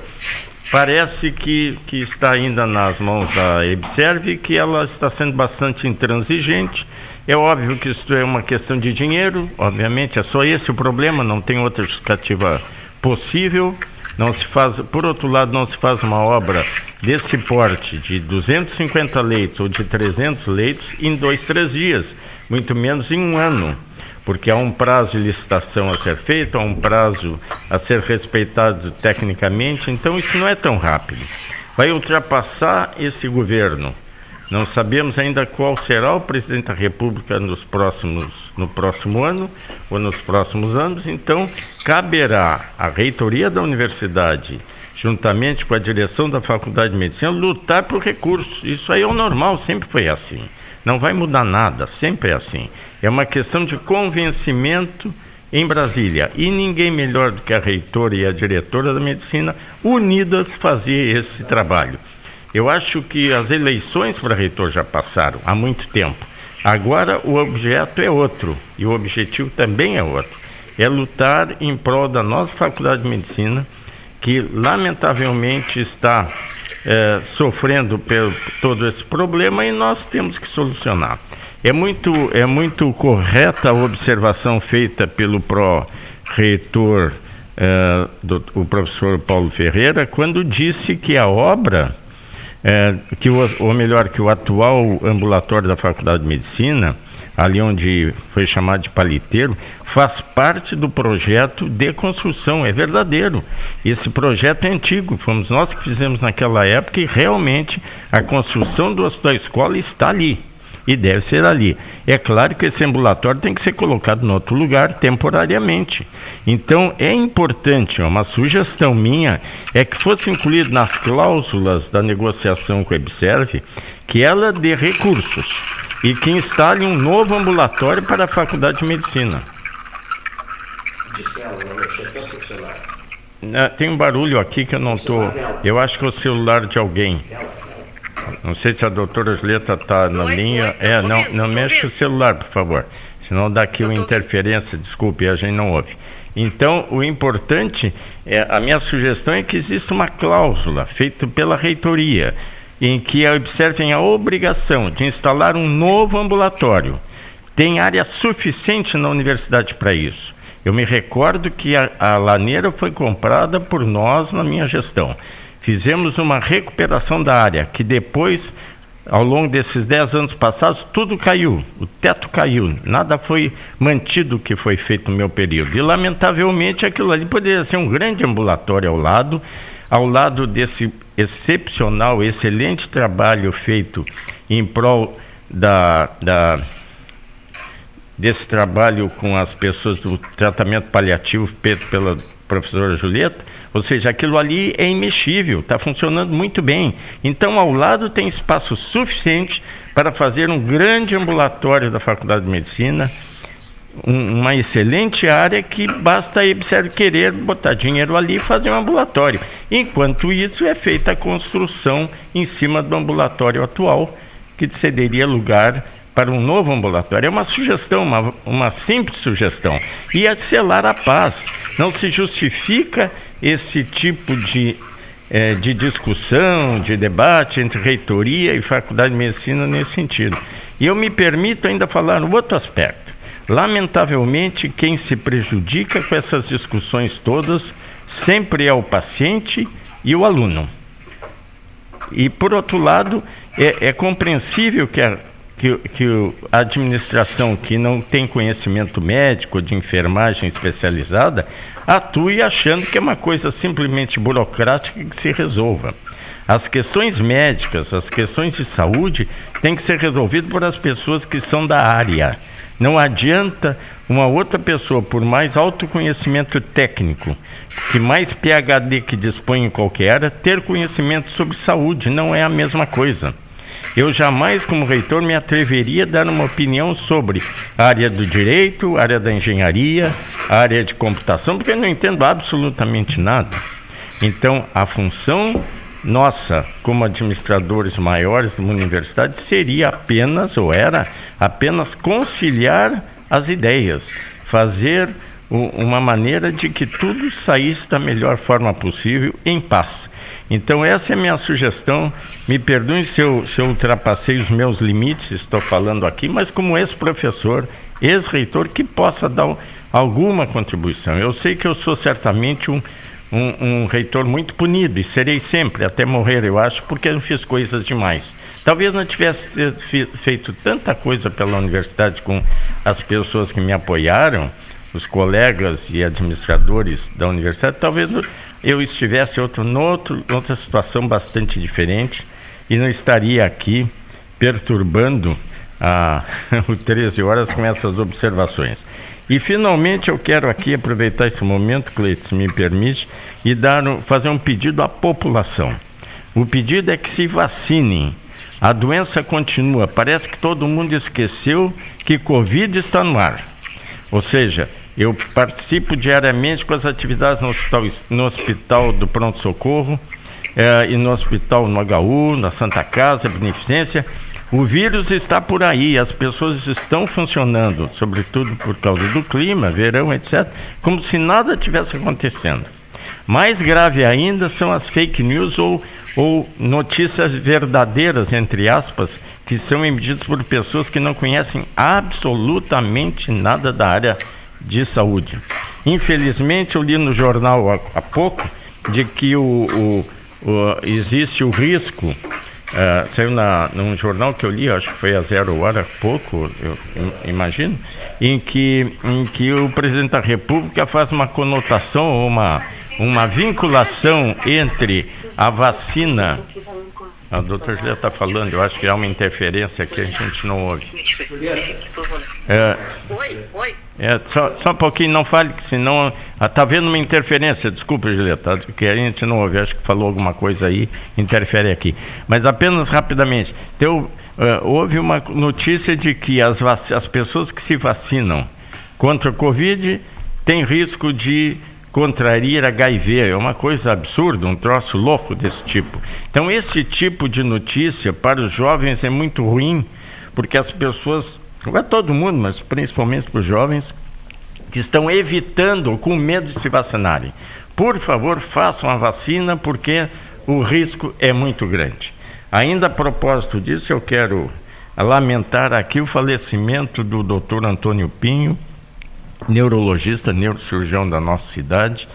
parece que, que está ainda nas mãos da Ebserve, que ela está sendo bastante intransigente. É óbvio que isso é uma questão de dinheiro, obviamente, é só esse o problema, não tem outra justificativa possível. Não se faz, por outro lado, não se faz uma obra desse porte de 250 leitos ou de 300 leitos em dois, três dias, muito menos em um ano porque há um prazo de licitação a ser feito, há um prazo a ser respeitado tecnicamente, então isso não é tão rápido. Vai ultrapassar esse governo. Não sabemos ainda qual será o presidente da República nos próximos, no próximo ano ou nos próximos anos, então caberá à reitoria da universidade, juntamente com a direção da Faculdade de Medicina, lutar por recursos. Isso aí é o normal, sempre foi assim. Não vai mudar nada, sempre é assim. É uma questão de convencimento em Brasília. E ninguém melhor do que a reitora e a diretora da medicina unidas fazer esse trabalho. Eu acho que as eleições para reitor já passaram há muito tempo. Agora o objeto é outro e o objetivo também é outro. É lutar em prol da nossa Faculdade de Medicina, que lamentavelmente está é, sofrendo por todo esse problema e nós temos que solucionar. É muito, é muito correta a observação feita pelo pró-reitor, eh, o professor Paulo Ferreira, quando disse que a obra, eh, que o, ou melhor, que o atual ambulatório da Faculdade de Medicina, ali onde foi chamado de paliteiro, faz parte do projeto de construção, é verdadeiro. Esse projeto é antigo, fomos nós que fizemos naquela época e realmente a construção do hospital escola está ali e deve ser ali. É claro que esse ambulatório tem que ser colocado em outro lugar temporariamente. Então é importante, uma sugestão minha é que fosse incluído nas cláusulas da negociação com a Observe que ela dê recursos e que instale um novo ambulatório para a Faculdade de Medicina. Ah, tem um barulho aqui que eu não estou. Eu acho que é o celular de alguém. Não sei se a doutora Julieta está na oi, linha. Oi, é, não, ouvindo, não mexe ouvindo. o celular, por favor. Senão dá aqui uma interferência, desculpe, a gente não ouve. Então, o importante, é, a minha sugestão é que exista uma cláusula feita pela reitoria, em que observem a obrigação de instalar um novo ambulatório. Tem área suficiente na universidade para isso. Eu me recordo que a, a laneira foi comprada por nós na minha gestão. Fizemos uma recuperação da área, que depois, ao longo desses dez anos passados, tudo caiu, o teto caiu, nada foi mantido que foi feito no meu período. E, lamentavelmente, aquilo ali poderia ser um grande ambulatório ao lado, ao lado desse excepcional, excelente trabalho feito em prol da, da desse trabalho com as pessoas do tratamento paliativo feito pela professora Julieta, ou seja, aquilo ali é imexível, está funcionando muito bem. Então, ao lado tem espaço suficiente para fazer um grande ambulatório da Faculdade de Medicina, um, uma excelente área que basta a querer botar dinheiro ali e fazer um ambulatório. Enquanto isso, é feita a construção em cima do ambulatório atual, que cederia lugar para um novo ambulatório. É uma sugestão, uma, uma simples sugestão. E é selar a paz. Não se justifica esse tipo de, é, de discussão, de debate entre reitoria e faculdade de medicina nesse sentido. E eu me permito ainda falar um outro aspecto. Lamentavelmente, quem se prejudica com essas discussões todas sempre é o paciente e o aluno. E, por outro lado, é, é compreensível que a que, que a administração que não tem conhecimento médico de enfermagem especializada atue achando que é uma coisa simplesmente burocrática que se resolva. As questões médicas, as questões de saúde têm que ser resolvidas por as pessoas que são da área. Não adianta uma outra pessoa, por mais autoconhecimento técnico, que mais PhD que dispõe em qualquer área, ter conhecimento sobre saúde não é a mesma coisa. Eu jamais, como reitor, me atreveria a dar uma opinião sobre a área do direito, a área da engenharia, a área de computação, porque eu não entendo absolutamente nada. Então, a função nossa, como administradores maiores de uma universidade, seria apenas, ou era apenas conciliar as ideias, fazer uma maneira de que tudo saísse da melhor forma possível, em paz. Então, essa é a minha sugestão. Me perdoem se eu, se eu ultrapassei os meus limites, estou falando aqui, mas como ex-professor, ex-reitor, que possa dar alguma contribuição. Eu sei que eu sou certamente um, um, um, reitor muito punido e serei sempre, até morrer, eu acho, porque eu fiz coisas demais. Talvez não tivesse feito tanta coisa pela universidade com as pessoas que me apoiaram os colegas e administradores da universidade, talvez eu estivesse outro, outro, outra situação bastante diferente e não estaria aqui perturbando a, o 13 horas com essas observações. E finalmente eu quero aqui aproveitar esse momento, Cleiton, se me permite, e dar, fazer um pedido à população. O pedido é que se vacinem. A doença continua. Parece que todo mundo esqueceu que Covid está no ar. Ou seja, eu participo diariamente com as atividades no Hospital, no hospital do Pronto Socorro é, e no Hospital no HU, na Santa Casa, Beneficência. O vírus está por aí, as pessoas estão funcionando, sobretudo por causa do clima, verão, etc., como se nada tivesse acontecendo. Mais grave ainda são as fake news ou, ou notícias verdadeiras, entre aspas, que são emitidas por pessoas que não conhecem absolutamente nada da área de saúde. Infelizmente, eu li no jornal há, pouco de que o, o, o, existe o risco, uh, saiu na, num jornal que eu li, acho que foi a zero hora, pouco, eu, imagino, em que, em que o presidente da República faz uma conotação, uma, uma vinculação entre a vacina a doutora Julia está falando, eu acho que há uma interferência aqui, a gente não ouve. É, oi, oi. É, só, só um pouquinho, não fale, que senão. Está havendo uma interferência, desculpa, Julieta, que a gente não ouve, acho que falou alguma coisa aí, interfere aqui. Mas apenas rapidamente, então, uh, houve uma notícia de que as, as pessoas que se vacinam contra a Covid têm risco de contrair HIV. É uma coisa absurda, um troço louco desse tipo. Então, esse tipo de notícia para os jovens é muito ruim, porque as pessoas, não é todo mundo, mas principalmente para os jovens, que estão evitando, com medo de se vacinarem. Por favor, façam a vacina, porque o risco é muito grande. Ainda a propósito disso, eu quero lamentar aqui o falecimento do Dr. Antônio Pinho, neurologista, neurocirurgião da nossa cidade,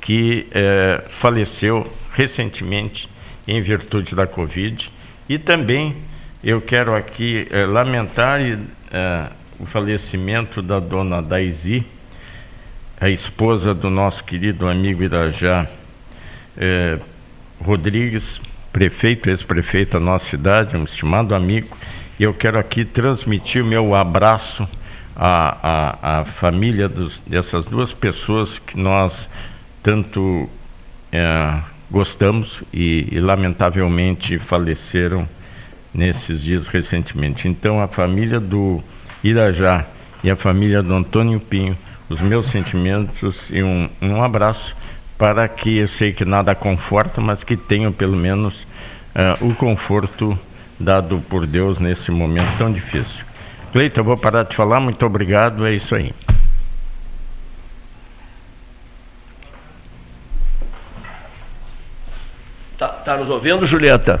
que é, faleceu recentemente em virtude da Covid. E também eu quero aqui é, lamentar é, o falecimento da dona Daisy, a esposa do nosso querido amigo Irajá Rodrigues, prefeito, ex-prefeito da nossa cidade, um estimado amigo. E eu quero aqui transmitir o meu abraço a, a, a família dos, dessas duas pessoas que nós tanto é, gostamos e, e, lamentavelmente faleceram nesses dias recentemente. Então, a família do Irajá e a família do Antônio Pinho, os meus sentimentos e um, um abraço para que eu sei que nada conforta, mas que tenham pelo menos uh, o conforto dado por Deus nesse momento tão difícil. Cleiton, eu vou parar de falar, muito obrigado, é isso aí. Tá, tá nos ouvindo, Julieta?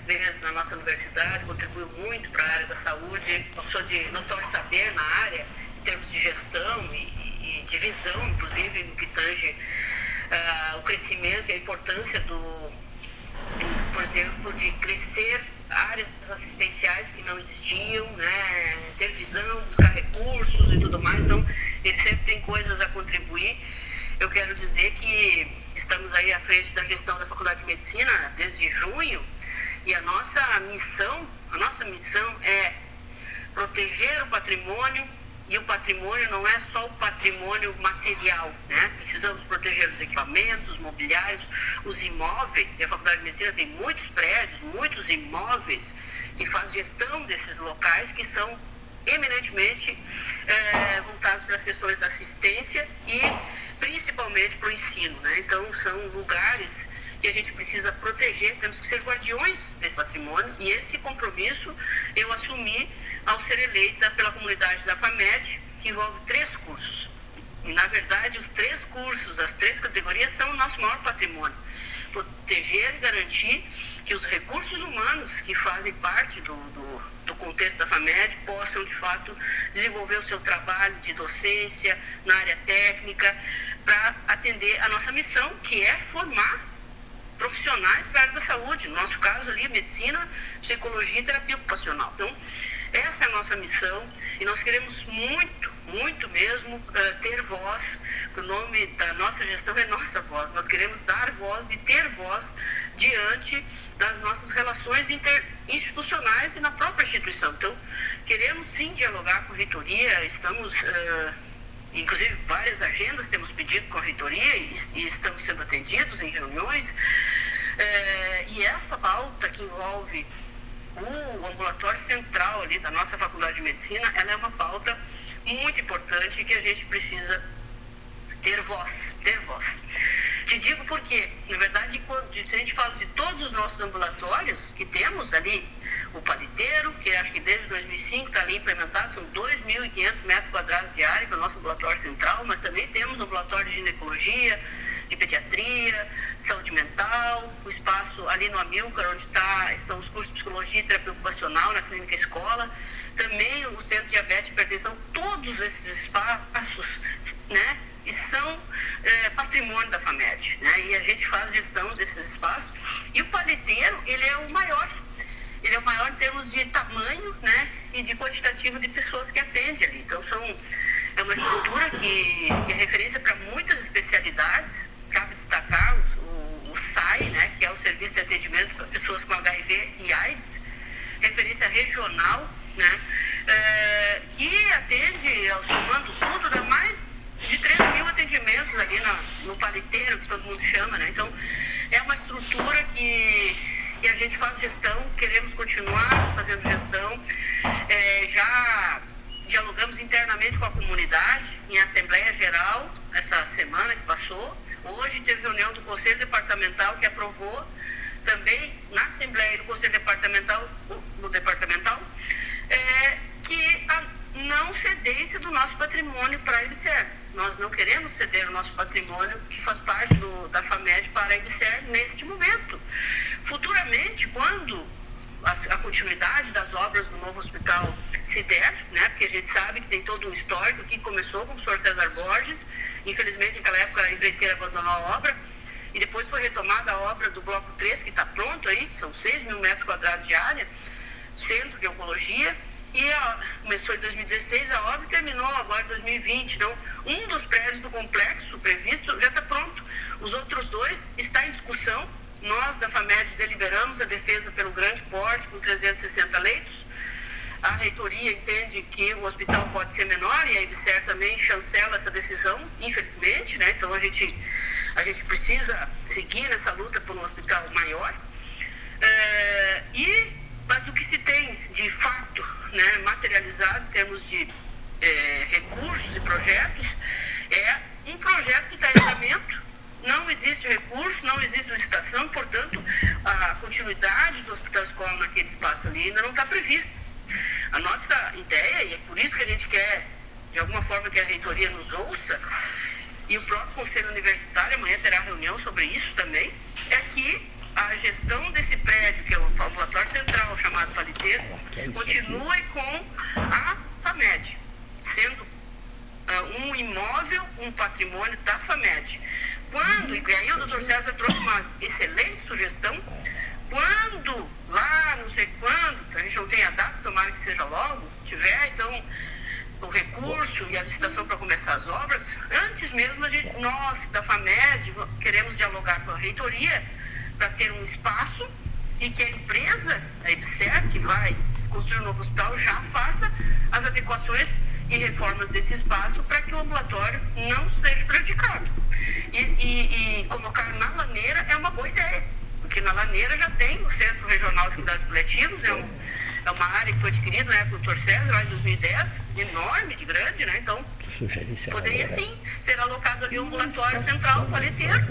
notório saber na área, em termos de gestão e, e de visão, inclusive, no que tange uh, o crescimento e a importância do, por exemplo, de crescer áreas assistenciais que não existiam, né, ter visão, buscar recursos e tudo mais. Então, ele sempre tem coisas a contribuir. Eu quero dizer que estamos aí à frente da gestão da Faculdade de Medicina desde junho e a nossa missão, a nossa missão é proteger o patrimônio e o patrimônio não é só o patrimônio material, né? Precisamos proteger os equipamentos, os mobiliários, os imóveis. E a Faculdade de Medicina tem muitos prédios, muitos imóveis que faz gestão desses locais que são eminentemente é, voltados para as questões da assistência e principalmente para o ensino, né? Então são lugares que a gente precisa proteger, temos que ser guardiões desse patrimônio e esse compromisso eu assumi ao ser eleita pela comunidade da FAMED, que envolve três cursos. E, na verdade, os três cursos, as três categorias são o nosso maior patrimônio. Proteger e garantir que os recursos humanos que fazem parte do, do, do contexto da FAMED possam, de fato, desenvolver o seu trabalho de docência na área técnica para atender a nossa missão, que é formar profissionais para a área da saúde. No nosso caso ali, medicina, psicologia e terapia ocupacional. Então, essa é a nossa missão e nós queremos muito, muito mesmo uh, ter voz. O nome da nossa gestão é Nossa Voz. Nós queremos dar voz e ter voz diante das nossas relações interinstitucionais e na própria instituição. Então, queremos sim dialogar com a reitoria, estamos. Uh, inclusive várias agendas temos pedido com a reitoria e, e estamos sendo atendidos em reuniões. É, e essa pauta que envolve o ambulatório central ali da nossa faculdade de medicina, ela é uma pauta muito importante que a gente precisa ter voz, ter voz. Te digo porque, na verdade, quando a gente fala de todos os nossos ambulatórios que temos ali, o paliteiro, que acho que desde 2005 está ali implementado, são 2.500 metros quadrados de área, que é o nosso ambulatório central, mas também temos o ambulatório de ginecologia, de pediatria, saúde mental, o espaço ali no Amilcar, onde tá, estão os cursos de psicologia e terapia ocupacional na clínica escola, também o centro de diabetes e hipertensão, todos esses espaços, né, e são é, patrimônio da FAMED, né, e a gente faz gestão desses espaços, e o paleteiro, ele é o maior, ele é o maior em termos de tamanho, né, e de quantitativo de pessoas que atende ali, então são, é uma estrutura que, que é referência para muitas especialidades, cabe destacar o, o SAI, né, que é o Serviço de Atendimento para Pessoas com HIV e AIDS, referência regional, né, é, que atende, ao somando tudo, dá mais de 3 mil atendimentos ali na, no paliteiro, que todo mundo chama, né? Então, é uma estrutura que, que a gente faz gestão, queremos continuar fazendo gestão. É, já dialogamos internamente com a comunidade, em Assembleia Geral, essa semana que passou. Hoje teve reunião do Conselho Departamental que aprovou também na Assembleia do Conselho Departamental, do Departamental é, que a não cedência do nosso patrimônio para a IBSER. Nós não queremos ceder o nosso patrimônio que faz parte do, da FAMED para a IBSER neste momento. Futuramente, quando a, a, continuidade das obras do novo hospital se der, né? Porque a gente sabe que tem todo um histórico que começou com o professor César Borges, infelizmente naquela época a empreiteira abandonou a obra, e depois foi retomada a obra do Bloco 3, que está pronto aí, são 6 mil metros quadrados de área, centro de oncologia, e começou em 2016 a obra terminou agora em 2020. Então, um dos prédios do complexo previsto já está pronto. Os outros dois estão em discussão. Nós, da FAMED, deliberamos a defesa pelo grande porte, com 360 leitos. A reitoria entende que o hospital pode ser menor e a IBSER também chancela essa decisão, infelizmente. Né? Então, a gente, a gente precisa seguir nessa luta por um hospital maior. É, e mas o que se tem de fato né, materializado em termos de é, recursos e projetos é um projeto que está em andamento, não existe recurso, não existe licitação, portanto, a continuidade do Hospital Escola naquele espaço ali ainda não está prevista. A nossa ideia, e é por isso que a gente quer, de alguma forma, que a reitoria nos ouça, e o próprio Conselho Universitário amanhã terá reunião sobre isso também, é que a gestão desse prédio, que é o ambulatório central, chamado Paliteiro, continue com a FAMED, sendo uh, um imóvel, um patrimônio da FAMED. Quando, e aí o doutor César trouxe uma excelente sugestão, quando, lá, não sei quando, a gente não tem a data, tomara que seja logo, tiver, então, o recurso e a licitação para começar as obras, antes mesmo a gente, nós, da FAMED, queremos dialogar com a reitoria, para ter um espaço e que a empresa, a EBSER, que vai construir um novo hospital, já faça as adequações e reformas desse espaço para que o ambulatório não seja prejudicado. E, e, e, colocar na laneira é uma boa ideia, porque na laneira já tem o Centro Regional de Cuidados Coletivos, é, um, é uma área que foi adquirida na época do Dr. César, lá em 2010, enorme, de grande, né? Então, poderia sim ser alocado ali um ambulatório central, paleteiro,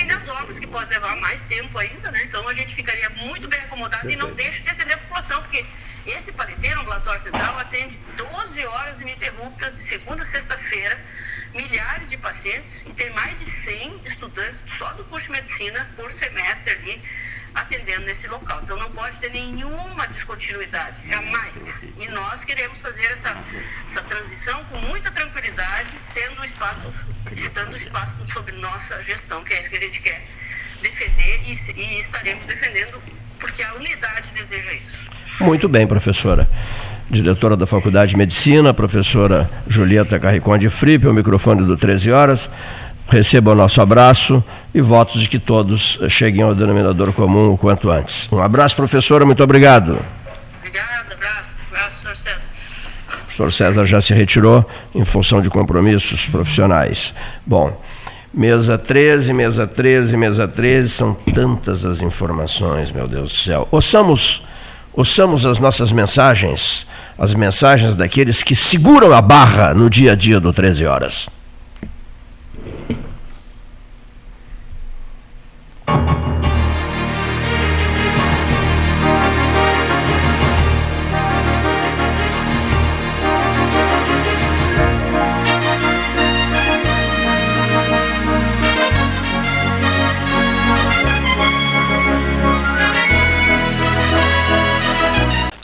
termine as obras, que pode levar mais tempo ainda, né? Então a gente ficaria muito bem acomodado e não deixa de atender a população, porque esse paleteiro, ambulatório central, atende 12 horas ininterruptas de segunda a sexta-feira, milhares de pacientes e tem mais de 100 estudantes só do curso de medicina por semestre ali atendendo nesse local. Então não pode ter nenhuma descontinuidade, jamais. E nós queremos fazer essa, essa transição com muita tranquilidade, sendo o espaço, estando o espaço sob nossa gestão, que é isso que a gente quer defender e, e estaremos defendendo porque a unidade deseja isso. Muito bem, professora. Diretora da Faculdade de Medicina, professora Julieta Carricon de Fripe, o microfone do 13 horas receba o nosso abraço e votos de que todos cheguem ao denominador comum o quanto antes. Um abraço, professora, muito obrigado. Obrigado, abraço. Abraço, professor César. O professor César já se retirou em função de compromissos profissionais. Bom, mesa 13, mesa 13, mesa 13, são tantas as informações, meu Deus do céu. Ouçamos, ouçamos as nossas mensagens, as mensagens daqueles que seguram a barra no dia a dia do 13 horas.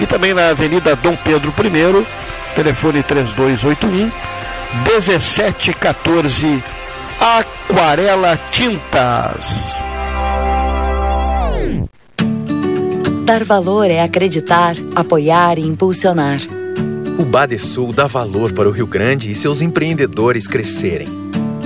E também na Avenida Dom Pedro I, telefone 3281 1714. Aquarela Tintas. Dar valor é acreditar, apoiar e impulsionar. O Badesul dá valor para o Rio Grande e seus empreendedores crescerem.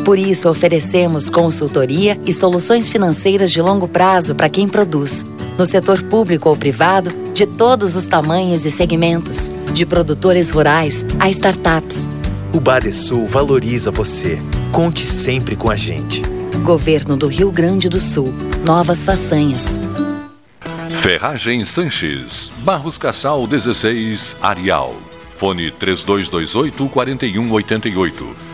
Por isso, oferecemos consultoria e soluções financeiras de longo prazo para quem produz, no setor público ou privado, de todos os tamanhos e segmentos, de produtores rurais a startups. O Badesul valoriza você. Conte sempre com a gente. Governo do Rio Grande do Sul. Novas façanhas. Ferragem Sanches, Barros Cassal 16, Arial. Fone 3228 4188.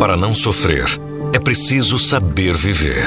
Para não sofrer, é preciso saber viver.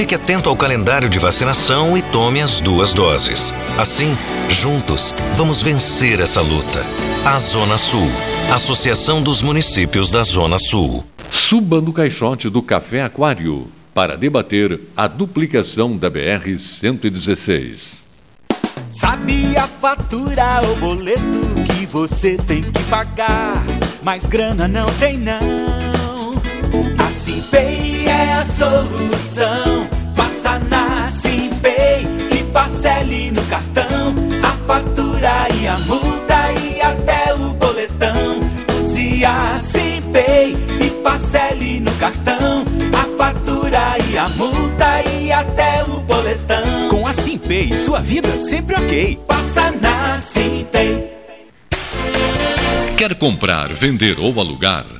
Fique atento ao calendário de vacinação e tome as duas doses. Assim, juntos, vamos vencer essa luta. A Zona Sul. Associação dos Municípios da Zona Sul. Suba no caixote do Café Aquário para debater a duplicação da BR-116. Sabe a fatura ou boleto que você tem que pagar, mas grana não tem não. A Simpay é a solução. Passa na Simpay e parcele no cartão a fatura e a multa e até o boletão. Use a Simpay e parcele no cartão a fatura e a multa e até o boletão. Com a Simpay, sua vida sempre ok. Passa na Simpay. Quer comprar, vender ou alugar?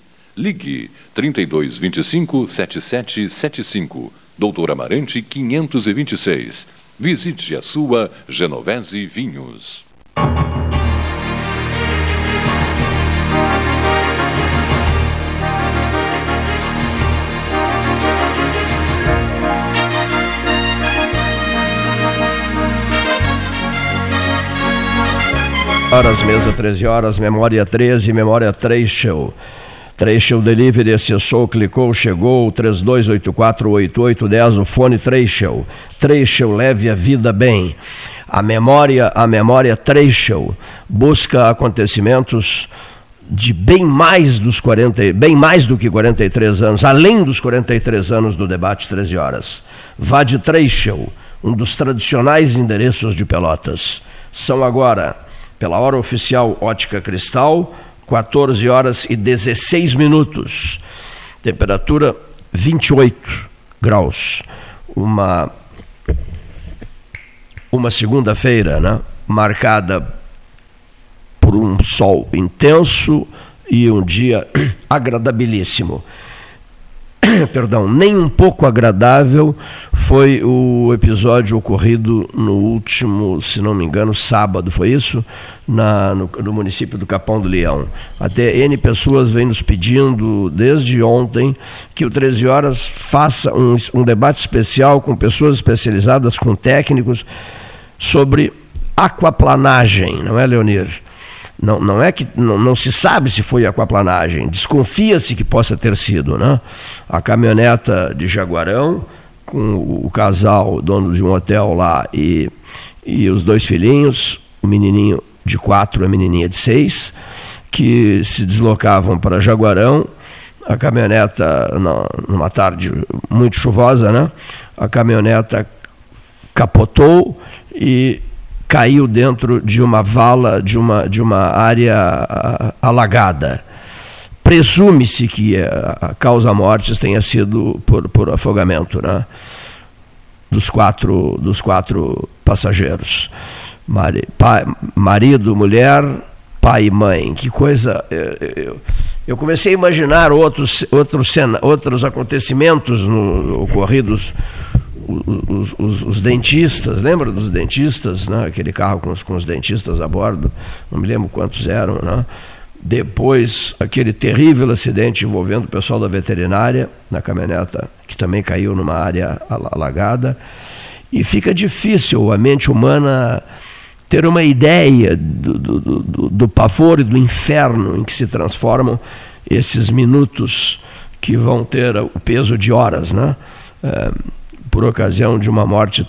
Ligue 3225 7775, Doutor Amarante 526. Visite a sua Genovese Vinhos. Horas, mesa 13 horas, memória 13, memória 3 show. 3 show delivery, acessou, clicou, chegou, 32848810, o fone 3 show. 3 show leve a vida bem. A memória, a memória 3 show busca acontecimentos de bem mais dos 40, bem mais do que 43 anos, além dos 43 anos do debate 13 horas. Vá de 3 show, um dos tradicionais endereços de Pelotas. São agora pela hora oficial Ótica Cristal, 14 horas e 16 minutos. Temperatura 28 graus. Uma uma segunda-feira, né, marcada por um sol intenso e um dia agradabilíssimo. perdão, nem um pouco agradável foi o episódio ocorrido no último, se não me engano, sábado, foi isso? Na, no, no município do Capão do Leão. Até N pessoas vêm nos pedindo desde ontem que o 13 Horas faça um, um debate especial com pessoas especializadas, com técnicos, sobre aquaplanagem, não é, Leonir? Não, não é que não, não se sabe se foi aquaplanagem, desconfia-se que possa ter sido, né? A caminhoneta de Jaguarão com o casal dono de um hotel lá e, e os dois filhinhos, o menininho de quatro e a menininha de seis, que se deslocavam para Jaguarão. A caminhoneta, numa tarde muito chuvosa, né? A caminhoneta capotou e caiu dentro de uma vala, de uma, de uma área ah, alagada. Presume-se que a causa mortes tenha sido por, por afogamento né? dos, quatro, dos quatro passageiros. Mari, pai, marido, mulher, pai e mãe. Que coisa. Eu, eu, eu comecei a imaginar outros, outros, outros acontecimentos no, ocorridos os, os, os, dentistas, lembra dos dentistas, né? aquele carro com os, com os dentistas a bordo, não me lembro quantos eram, né? depois aquele terrível acidente envolvendo o pessoal da veterinária na caminhoneta, que também caiu numa área alagada, e fica difícil a mente humana ter uma ideia do, do, do, do pavor e do inferno em que se transformam esses minutos que vão ter o peso de horas, né? É, por ocasião de uma morte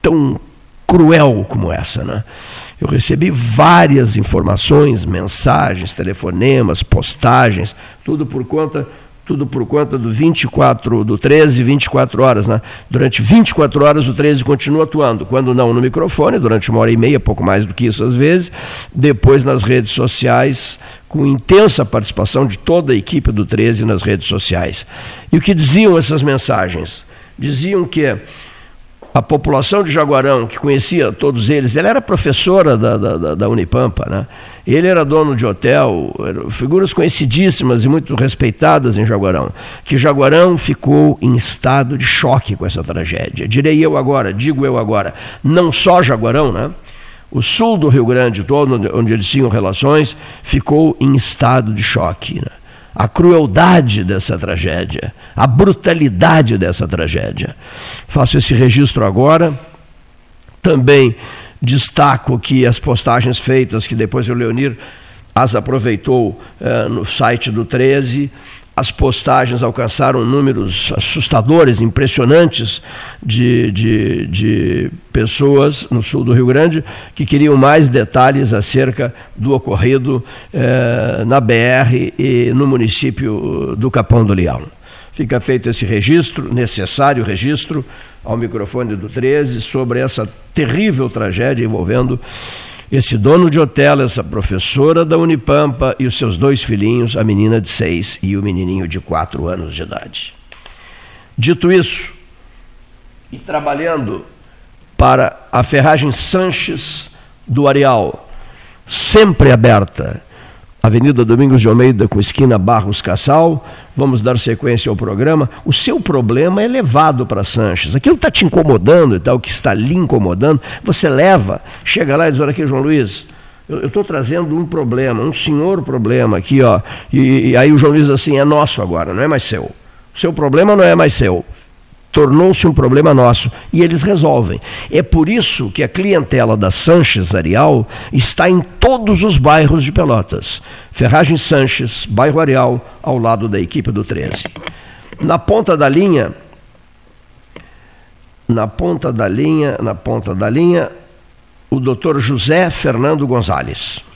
tão cruel como essa, né? Eu recebi várias informações, mensagens, telefonemas, postagens, tudo por conta tudo por conta do 24, do 13, 24 horas, né? Durante 24 horas o 13 continua atuando, quando não no microfone, durante uma hora e meia, pouco mais do que isso às vezes, depois nas redes sociais, com intensa participação de toda a equipe do 13 nas redes sociais. E o que diziam essas mensagens? Diziam que a população de Jaguarão, que conhecia todos eles, ela era professora da, da, da Unipampa, né? ele era dono de hotel, figuras conhecidíssimas e muito respeitadas em Jaguarão, que Jaguarão ficou em estado de choque com essa tragédia. Direi eu agora, digo eu agora, não só Jaguarão, né? o sul do Rio Grande todo, onde eles tinham relações, ficou em estado de choque. Né? A crueldade dessa tragédia, a brutalidade dessa tragédia. Faço esse registro agora. Também destaco que as postagens feitas, que depois o Leonir as aproveitou eh, no site do 13, as postagens alcançaram números assustadores, impressionantes, de, de, de, pessoas no sul do Rio Grande que queriam mais detalhes acerca do ocorrido eh, na BR e no município do Capão do Leão. Fica feito esse registro, necessário registro, ao microfone do 13, sobre essa terrível tragédia envolvendo esse dono de hotel, essa professora da Unipampa e os seus dois filhinhos, a menina de seis e o menininho de quatro anos de idade. Dito isso, e trabalhando para a Ferragem Sanches do Areal, sempre aberta, Avenida Domingos de Almeida com esquina Barros Cassal. Vamos dar sequência ao programa. O seu problema é levado para Sanches. Aquilo está te incomodando e tal, que está lhe incomodando, você leva, chega lá e diz: Olha aqui, João Luiz, eu estou trazendo um problema, um senhor problema aqui, ó. E, e aí o João Luiz diz assim: é nosso agora, não é mais seu. O seu problema não é mais seu tornou-se um problema nosso e eles resolvem. É por isso que a clientela da Sanches Areal está em todos os bairros de Pelotas. Ferragem Sanches, bairro Areal, ao lado da equipe do 13. Na ponta da linha, na ponta da linha, na ponta da linha, o Dr. José Fernando Gonzalez.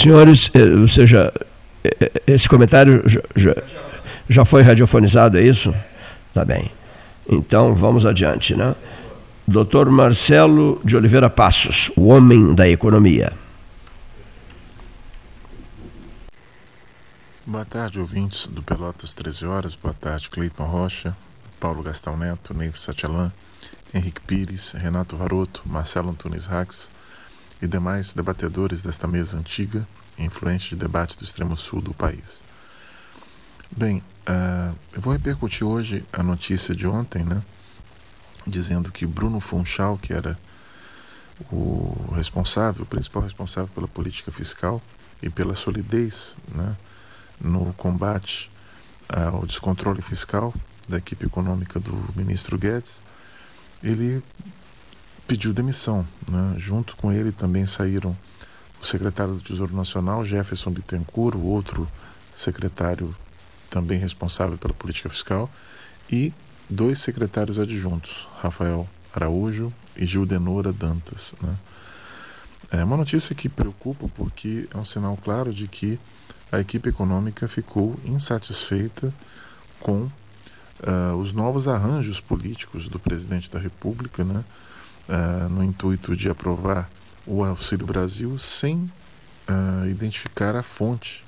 Senhores, eh, ou seja, eh, eh, esse comentário já, já, foi radiofonizado, é isso? Tá bem. Então vamos adiante, né? Dr. Marcelo de Oliveira Passos, o homem da economia. Boa tarde, ouvintes do Pelotas 13 Horas. Boa tarde, Cleiton Rocha, Paulo Gastão Neto, Neivo Satialan, Henrique Pires, Renato Varoto, Marcelo Antunes Rax, e demais debatedores desta mesa antiga e influente de debate do extremo sul do país. Bem, uh, eu vou repercutir hoje a notícia de ontem, né, dizendo que Bruno Funchal, que era o responsável, o principal responsável pela política fiscal e pela solidez né, no combate ao descontrole fiscal da equipe econômica do ministro Guedes, ele pediu demissão. Né? Junto com ele também saíram o secretário do Tesouro Nacional, Jefferson Bittencourt, o outro secretário também responsável pela política fiscal, e dois secretários adjuntos, Rafael Araújo e Gildenora Dantas. Né? É uma notícia que preocupa porque é um sinal claro de que a equipe econômica ficou insatisfeita com uh, os novos arranjos políticos do presidente da República, né? Uh, no intuito de aprovar o Auxílio Brasil sem uh, identificar a fonte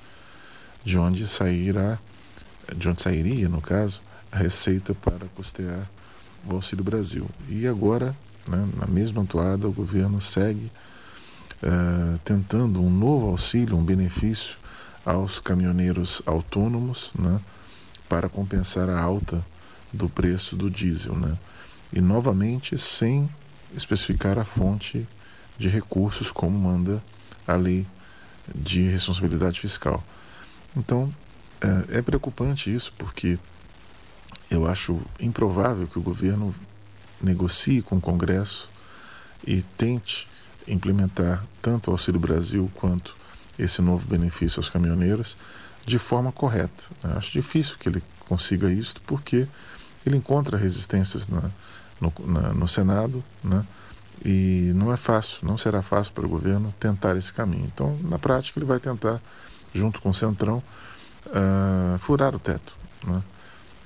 de onde sairá, de onde sairia, no caso, a receita para custear o Auxílio Brasil. E agora, né, na mesma toada, o governo segue uh, tentando um novo auxílio, um benefício aos caminhoneiros autônomos, né, para compensar a alta do preço do diesel, né? E novamente sem especificar a fonte de recursos como manda a lei de responsabilidade fiscal. Então, é, é preocupante isso porque eu acho improvável que o governo negocie com o Congresso e tente implementar tanto o Auxílio Brasil quanto esse novo benefício aos caminhoneiros de forma correta. Eu acho difícil que ele consiga isso porque ele encontra resistências na, no, na, no Senado, né? e não é fácil, não será fácil para o governo tentar esse caminho. Então, na prática, ele vai tentar, junto com o Centrão, uh, furar o teto. Né?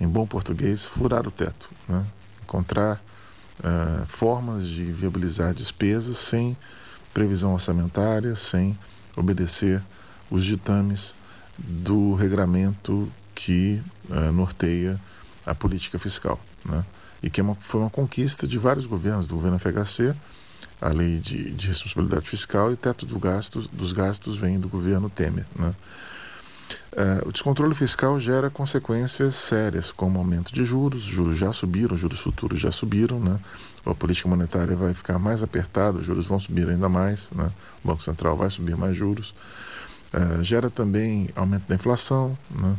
Em bom português, furar o teto. Né? Encontrar uh, formas de viabilizar despesas sem previsão orçamentária, sem obedecer os ditames do regramento que uh, norteia a política fiscal. Né? E que é uma, foi uma conquista de vários governos, do governo FHC, a lei de, de responsabilidade fiscal e teto do gastos, dos gastos vem do governo Temer. Né? Uh, o descontrole fiscal gera consequências sérias, como aumento de juros, juros já subiram, juros futuros já subiram, né? a política monetária vai ficar mais apertada, os juros vão subir ainda mais, né? o Banco Central vai subir mais juros, uh, gera também aumento da inflação né?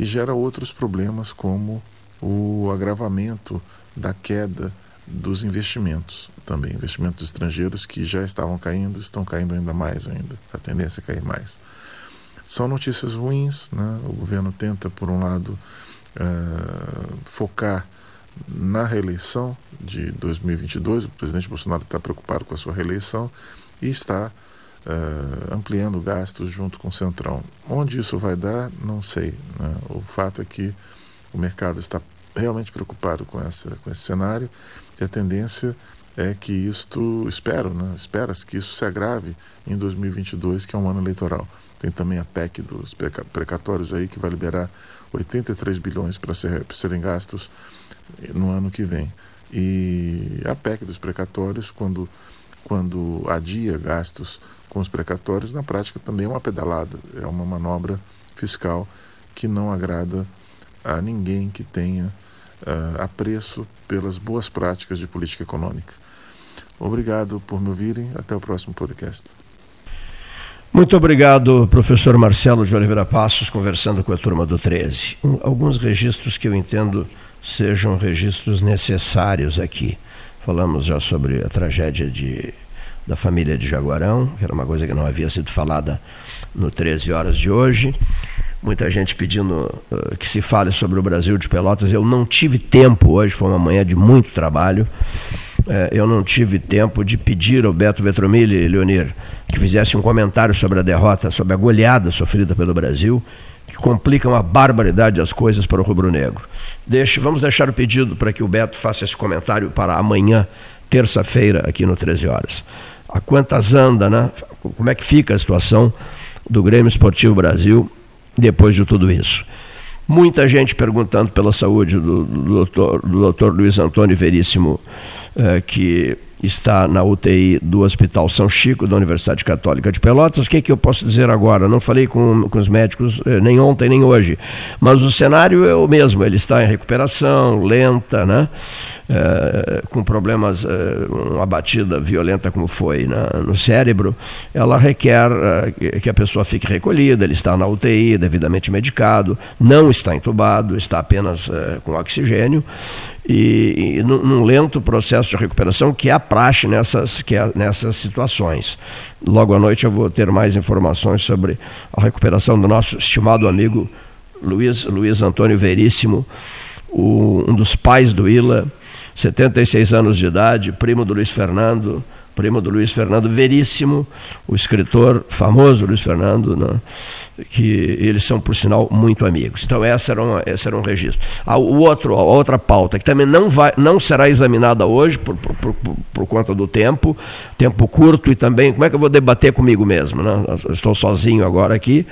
e gera outros problemas, como o agravamento da queda dos investimentos também, investimentos estrangeiros que já estavam caindo, estão caindo ainda mais ainda, a tendência é cair mais. São notícias ruins, né? o governo tenta, por um lado, uh, focar na reeleição de 2022, o presidente Bolsonaro está preocupado com a sua reeleição e está uh, ampliando gastos junto com o Centrão. Onde isso vai dar, não sei. Né? O fato é que o mercado está realmente preocupado com, essa, com esse cenário e a tendência é que isto, espero, né, espera-se que isso se agrave em 2022, que é um ano eleitoral. Tem também a PEC dos precatórios aí, que vai liberar 83 bilhões para ser, serem gastos no ano que vem. E a PEC dos precatórios, quando, quando adia gastos com os precatórios, na prática também é uma pedalada, é uma manobra fiscal que não agrada a ninguém que tenha uh, apreço pelas boas práticas de política econômica. Obrigado por me ouvirem. Até o próximo podcast. Muito obrigado, professor Marcelo de Oliveira Passos, conversando com a turma do 13. Um, alguns registros que eu entendo sejam registros necessários aqui. Falamos já sobre a tragédia de, da família de Jaguarão, que era uma coisa que não havia sido falada no 13 horas de hoje muita gente pedindo uh, que se fale sobre o Brasil de Pelotas. Eu não tive tempo hoje, foi uma manhã de muito trabalho. Uh, eu não tive tempo de pedir ao Beto Vetromilli, Leonir, que fizesse um comentário sobre a derrota, sobre a goleada sofrida pelo Brasil, que complica uma barbaridade as coisas para o rubro-negro. Deixe, vamos deixar o pedido para que o Beto faça esse comentário para amanhã, terça-feira, aqui no 13 horas. A quantas anda, né? Como é que fica a situação do Grêmio Esportivo Brasil depois de tudo isso. Muita gente perguntando pela saúde do, do, doutor, do doutor Luiz Antônio Veríssimo, eh, que está na UTI do Hospital São Chico, da Universidade Católica de Pelotas. O que, é que eu posso dizer agora? Não falei com, com os médicos eh, nem ontem nem hoje, mas o cenário é o mesmo. Ele está em recuperação, lenta, né? É, com problemas, é, uma batida violenta como foi no cérebro, ela requer que a pessoa fique recolhida. Ele está na UTI, devidamente medicado, não está entubado, está apenas com oxigênio e, e num, num, lento processo de recuperação que é a praxe nessas, que é, nessas situações. Logo à noite eu vou ter mais informações sobre a recuperação do nosso estimado amigo Luiz, Luiz Antônio Veríssimo, o, um dos pais do Ila, 76 anos de idade, primo do Luiz Fernando, primo do Luiz Fernando Veríssimo, o escritor famoso Luiz Fernando, né, que eles são, por sinal, muito amigos. Então, essa era, uma, esse era um registro. A, o outro, a outra pauta, que também não, vai, não será examinada hoje, por, por, por, por conta do tempo, tempo curto, e também, como é que eu vou debater comigo mesmo? Né? estou sozinho agora aqui,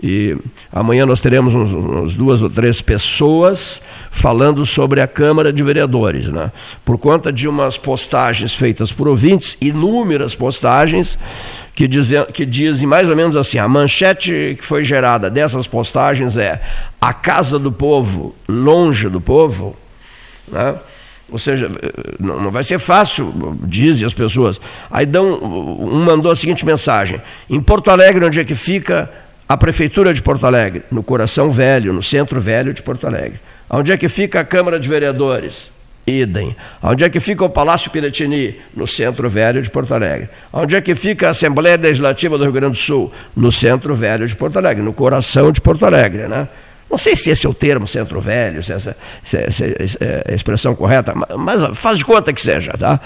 e amanhã nós teremos uns, uns duas ou três pessoas falando sobre a Câmara de Vereadores, né? por conta de umas postagens feitas por ouvintes, inúmeras postagens que dizem, que dizem mais ou menos assim: a manchete que foi gerada dessas postagens é a casa do povo longe do povo. Né? Ou seja, não vai ser fácil, dizem as pessoas. Aí dão, um mandou a seguinte mensagem: em Porto Alegre, onde é que fica a Prefeitura de Porto Alegre? No coração velho, no centro velho de Porto Alegre. Onde é que fica a Câmara de Vereadores? Idem. Onde é que fica o Palácio Piratini? No Centro Velho de Porto Alegre. Onde é que fica a Assembleia Legislativa do Rio Grande do Sul? No Centro Velho de Porto Alegre, no coração de Porto Alegre, né? Não sei se esse é o termo, centro velho, se essa, se essa é a expressão correta, mas faz de conta que seja. Tá?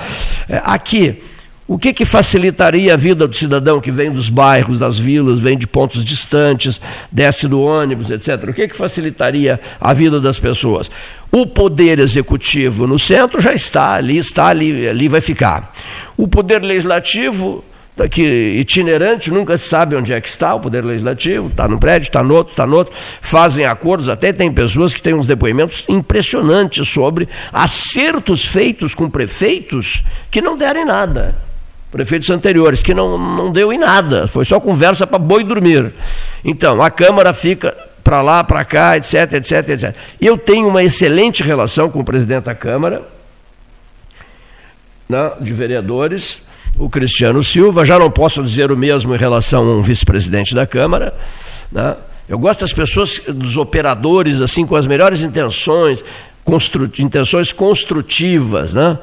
É, aqui, o que, que facilitaria a vida do cidadão que vem dos bairros, das vilas, vem de pontos distantes, desce do ônibus, etc. O que, que facilitaria a vida das pessoas? O poder executivo no centro já está ali, está ali, ali vai ficar. O poder legislativo que itinerante, nunca se sabe onde é que está o Poder Legislativo, está num prédio, está no outro, está no outro, fazem acordos, até tem pessoas que têm uns depoimentos impressionantes sobre acertos feitos com prefeitos que não deram em nada. Prefeitos anteriores, que não, não deu em nada, foi só conversa para boi dormir. Então, a Câmara fica para lá, para cá, etc, etc, etc. Eu tenho uma excelente relação com o presidente da Câmara, né, de vereadores, o Cristiano Silva. Já não posso dizer o mesmo em relação a um vice-presidente da Câmara. Né? Eu gosto das pessoas, dos operadores, assim, com as melhores intenções, constru, intenções construtivas, né?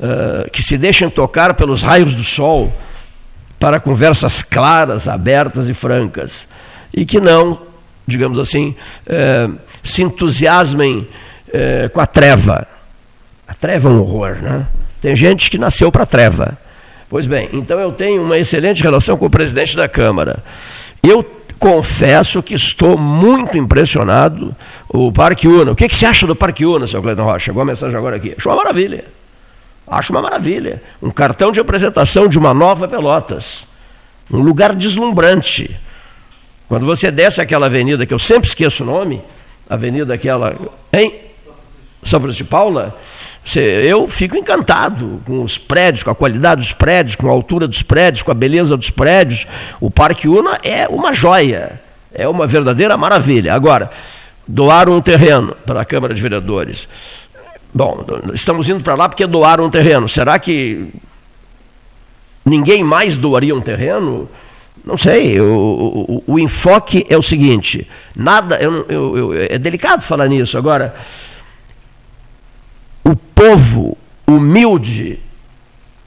Uh, que se deixem tocar pelos raios do sol para conversas claras, abertas e francas. E que não, digamos assim, uh, se entusiasmem uh, com a treva. A treva é um horror, né? Tem gente que nasceu para a treva. Pois bem, então eu tenho uma excelente relação com o presidente da Câmara. Eu confesso que estou muito impressionado. O Parque Una. O que, que você acha do Parque Una, seu Cleiton Rocha? Chegou a mensagem agora aqui. Acho uma maravilha. Acho uma maravilha. Um cartão de apresentação de uma nova Pelotas. Um lugar deslumbrante. Quando você desce aquela avenida, que eu sempre esqueço o nome, avenida aquela. Hein? São Francisco de Paula, eu fico encantado com os prédios, com a qualidade dos prédios, com a altura dos prédios, com a beleza dos prédios. O Parque Una é uma joia, é uma verdadeira maravilha. Agora, doaram um terreno para a Câmara de Vereadores. Bom, estamos indo para lá porque doaram um terreno. Será que ninguém mais doaria um terreno? Não sei, o, o, o enfoque é o seguinte: nada, eu, eu, eu, é delicado falar nisso. Agora, o povo humilde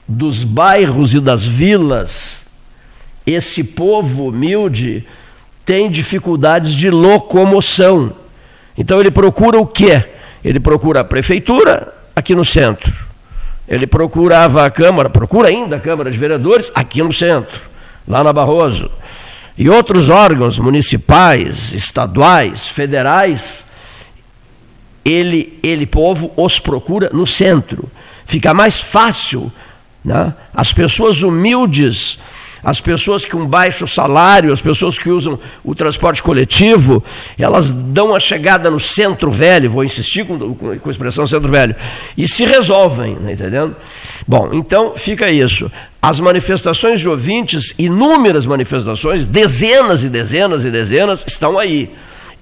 dos bairros e das vilas, esse povo humilde tem dificuldades de locomoção. Então ele procura o quê? Ele procura a prefeitura aqui no centro. Ele procurava a Câmara, procura ainda a Câmara de Vereadores aqui no centro, lá na Barroso. E outros órgãos municipais, estaduais, federais, ele, ele, povo, os procura no centro. Fica mais fácil. Né? As pessoas humildes, as pessoas com baixo salário, as pessoas que usam o transporte coletivo, elas dão a chegada no centro velho, vou insistir com, com, com a expressão centro velho, e se resolvem, tá entendendo? Bom, então fica isso. As manifestações de ouvintes, inúmeras manifestações, dezenas e dezenas e dezenas, estão aí.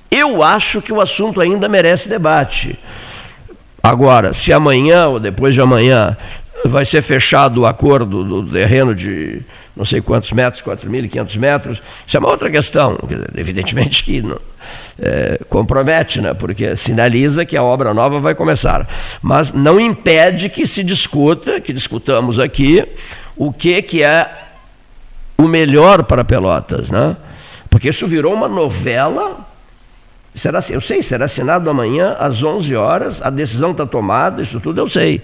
Eu acho que o assunto ainda merece debate. Agora, se amanhã ou depois de amanhã vai ser fechado o acordo do terreno de não sei quantos metros, 4.500 metros, isso é uma outra questão. Evidentemente que é, compromete, né, porque sinaliza que a obra nova vai começar. Mas não impede que se discuta, que discutamos aqui, o que, que é o melhor para Pelotas. Né? Porque isso virou uma novela Será, eu sei, será assinado amanhã às 11 horas, a decisão está tomada, isso tudo eu sei.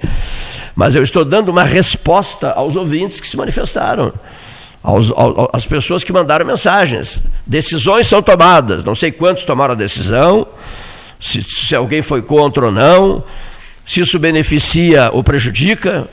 Mas eu estou dando uma resposta aos ouvintes que se manifestaram, aos, às pessoas que mandaram mensagens. Decisões são tomadas, não sei quantos tomaram a decisão, se, se alguém foi contra ou não, se isso beneficia ou prejudica,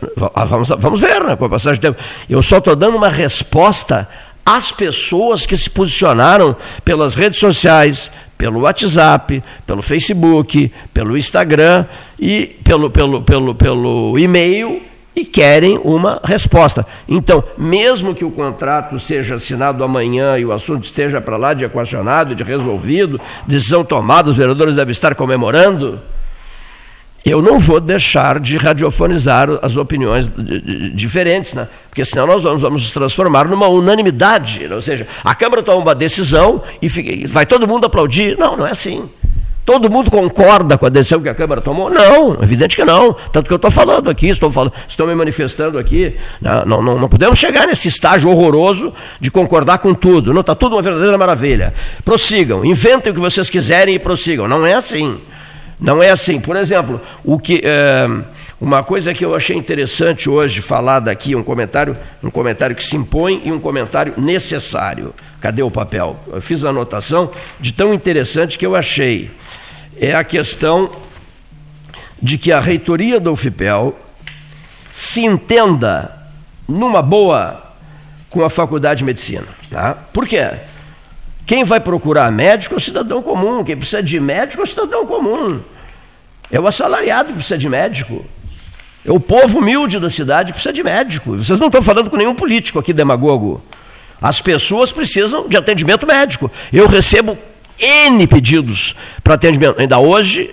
vamos, vamos ver, né, com a passagem do tempo. Eu só estou dando uma resposta às pessoas que se posicionaram pelas redes sociais, pelo WhatsApp, pelo Facebook, pelo Instagram e pelo, pelo, pelo, pelo e-mail e querem uma resposta. Então, mesmo que o contrato seja assinado amanhã e o assunto esteja para lá de equacionado, de resolvido, decisão tomada, os vereadores devem estar comemorando, eu não vou deixar de radiofonizar as opiniões diferentes, né? porque senão nós vamos, vamos nos transformar numa unanimidade. Né? Ou seja, a Câmara toma uma decisão e fica, vai todo mundo aplaudir. Não, não é assim. Todo mundo concorda com a decisão que a Câmara tomou? Não, evidente que não. Tanto que eu estou falando aqui, estou, falando, estou me manifestando aqui. Né? Não, não, não podemos chegar nesse estágio horroroso de concordar com tudo. Não está tudo uma verdadeira maravilha. Prossigam, inventem o que vocês quiserem e prossigam. Não é assim. Não é assim. Por exemplo, o que, é, uma coisa que eu achei interessante hoje falar daqui, um comentário, um comentário que se impõe e um comentário necessário. Cadê o papel? Eu fiz a anotação de tão interessante que eu achei. É a questão de que a reitoria do UFIPEL se entenda numa boa com a faculdade de medicina. Tá? Por quê? Quem vai procurar médico é o cidadão comum. Quem precisa de médico é o cidadão comum. É o assalariado que precisa de médico. É o povo humilde da cidade que precisa de médico. Vocês não estão falando com nenhum político aqui, demagogo. As pessoas precisam de atendimento médico. Eu recebo N pedidos para atendimento. Ainda hoje,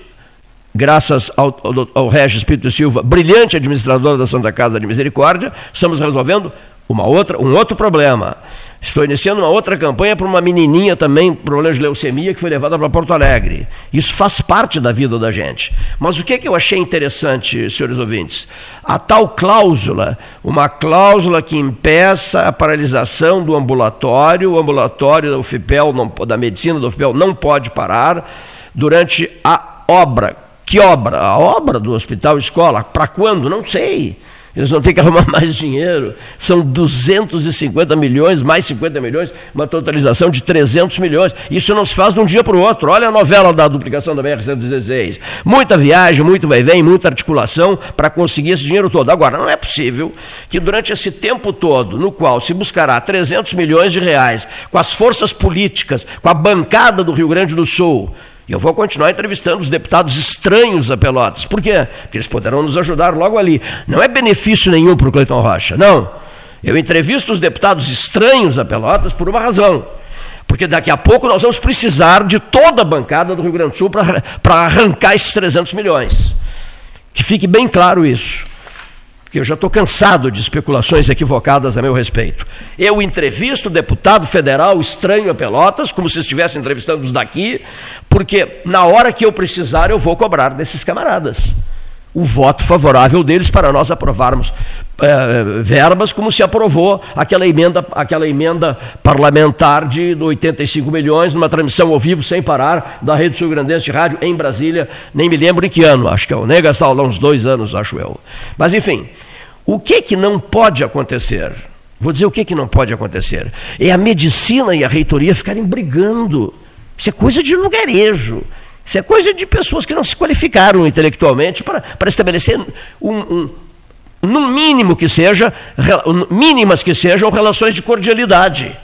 graças ao, ao, ao Regis Espírito Silva, brilhante administrador da Santa Casa de Misericórdia, estamos resolvendo uma outra, um outro problema. Estou iniciando uma outra campanha para uma menininha também, problema de leucemia, que foi levada para Porto Alegre. Isso faz parte da vida da gente. Mas o que, é que eu achei interessante, senhores ouvintes? A tal cláusula, uma cláusula que impeça a paralisação do ambulatório, o ambulatório da UFPEL, da medicina da UFPEL, não pode parar durante a obra. Que obra? A obra do hospital escola. Para quando? Não sei. Eles vão ter que arrumar mais dinheiro. São 250 milhões, mais 50 milhões, uma totalização de 300 milhões. Isso não se faz de um dia para o outro. Olha a novela da duplicação da BR-116. Muita viagem, muito vai vem, muita articulação para conseguir esse dinheiro todo. Agora, não é possível que durante esse tempo todo, no qual se buscará 300 milhões de reais com as forças políticas, com a bancada do Rio Grande do Sul, eu vou continuar entrevistando os deputados estranhos a Pelotas. Por quê? Porque eles poderão nos ajudar logo ali. Não é benefício nenhum para o Cleiton Rocha, não. Eu entrevisto os deputados estranhos a Pelotas por uma razão. Porque daqui a pouco nós vamos precisar de toda a bancada do Rio Grande do Sul para arrancar esses 300 milhões. Que fique bem claro isso que eu já estou cansado de especulações equivocadas a meu respeito. Eu entrevisto o deputado federal estranho a Pelotas, como se estivesse entrevistando os daqui, porque na hora que eu precisar eu vou cobrar desses camaradas o voto favorável deles para nós aprovarmos é, verbas, como se aprovou aquela emenda, aquela emenda parlamentar de 85 milhões, numa transmissão ao vivo, sem parar, da Rede Sul Grandense de Rádio em Brasília, nem me lembro em que ano, acho que eu nem gastar lá uns dois anos, acho eu. Mas, enfim, o que, que não pode acontecer? Vou dizer o que, que não pode acontecer. É a medicina e a reitoria ficarem brigando. Isso é coisa de lugarejo. Isso é coisa de pessoas que não se qualificaram intelectualmente para, para estabelecer um, um, no mínimo que seja, mínimas que sejam, relações de cordialidade.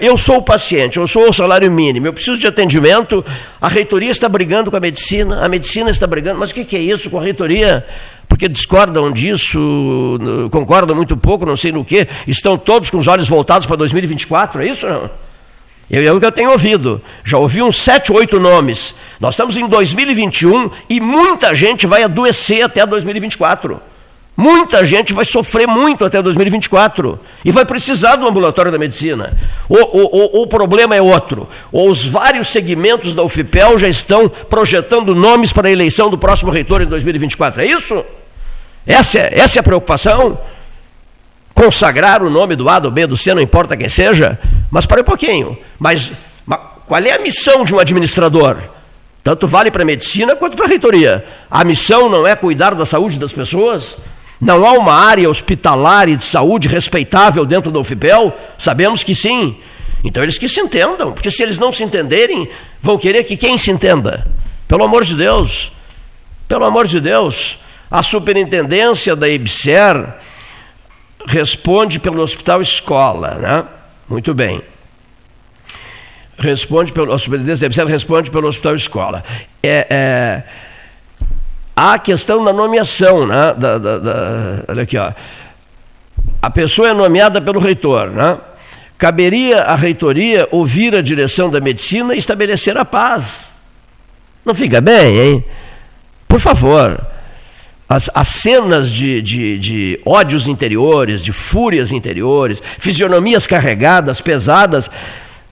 Eu sou o paciente, eu sou o salário mínimo, eu preciso de atendimento, a reitoria está brigando com a medicina, a medicina está brigando, mas o que é isso com a reitoria? Porque discordam disso, concordam muito pouco, não sei no que, estão todos com os olhos voltados para 2024, é isso não? É o que eu tenho ouvido. Já ouvi uns sete, oito nomes. Nós estamos em 2021 e muita gente vai adoecer até 2024. Muita gente vai sofrer muito até 2024 e vai precisar do ambulatório da medicina. O, o, o, o problema é outro. Os vários segmentos da UFPEL já estão projetando nomes para a eleição do próximo reitor em 2024. É isso? Essa é, essa é a preocupação? consagrar o nome do A, do B, do C, não importa quem seja, mas para um pouquinho. Mas, mas qual é a missão de um administrador? Tanto vale para a medicina quanto para a reitoria. A missão não é cuidar da saúde das pessoas? Não há uma área hospitalar e de saúde respeitável dentro do UFPEL? Sabemos que sim. Então eles que se entendam, porque se eles não se entenderem, vão querer que quem se entenda? Pelo amor de Deus, pelo amor de Deus, a superintendência da IBSER responde pelo hospital escola, né? Muito bem. Responde pelo hospital responde pelo hospital escola. É, é, a questão da nomeação, né? Da, da, da, olha aqui, ó. A pessoa é nomeada pelo reitor, né? Caberia à reitoria ouvir a direção da medicina e estabelecer a paz. Não fica bem, hein? Por favor as, as cenas de, de, de ódios interiores, de fúrias interiores, fisionomias carregadas, pesadas.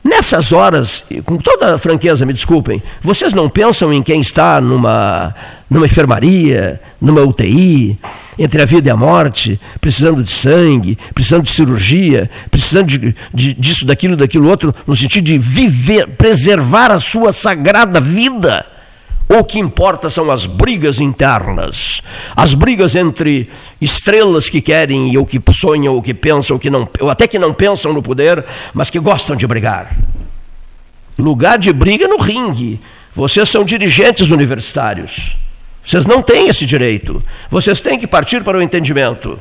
Nessas horas, com toda franqueza, me desculpem, vocês não pensam em quem está numa, numa enfermaria, numa UTI, entre a vida e a morte, precisando de sangue, precisando de cirurgia, precisando de, de, disso, daquilo, daquilo outro, no sentido de viver, preservar a sua sagrada vida? O que importa são as brigas internas, as brigas entre estrelas que querem ou que sonham ou que pensam, ou, que não, ou até que não pensam no poder, mas que gostam de brigar. Lugar de briga no ringue. Vocês são dirigentes universitários. Vocês não têm esse direito. Vocês têm que partir para o entendimento.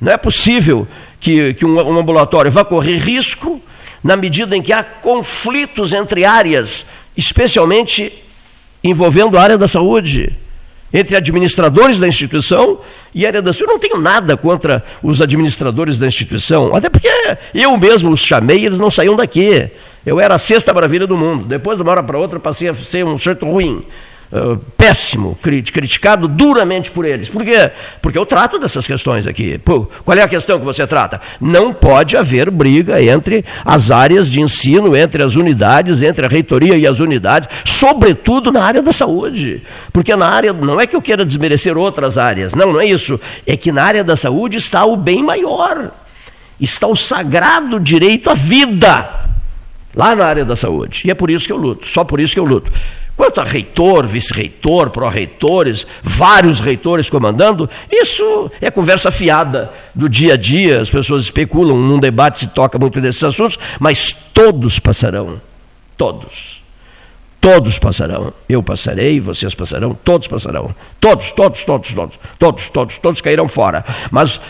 Não é possível que, que um, um ambulatório vai correr risco na medida em que há conflitos entre áreas, especialmente envolvendo a área da saúde entre administradores da instituição e área da saúde. Eu não tenho nada contra os administradores da instituição, até porque eu mesmo os chamei e eles não saíam daqui. Eu era a sexta maravilha do mundo. Depois, de uma hora para outra, passei a ser um certo ruim. Uh, péssimo, criticado duramente por eles. Por quê? Porque eu trato dessas questões aqui. Pô, qual é a questão que você trata? Não pode haver briga entre as áreas de ensino, entre as unidades, entre a reitoria e as unidades, sobretudo na área da saúde. Porque na área, não é que eu queira desmerecer outras áreas, não, não é isso. É que na área da saúde está o bem maior. Está o sagrado direito à vida lá na área da saúde. E é por isso que eu luto, só por isso que eu luto. Quanto a reitor, vice-reitor, pró-reitores, vários reitores comandando, isso é conversa fiada do dia a dia, as pessoas especulam, num debate se toca muito desses assuntos, mas todos passarão. Todos. Todos passarão. Eu passarei, vocês passarão, todos passarão. Todos, todos, todos, todos, todos, todos, todos cairão fora. Mas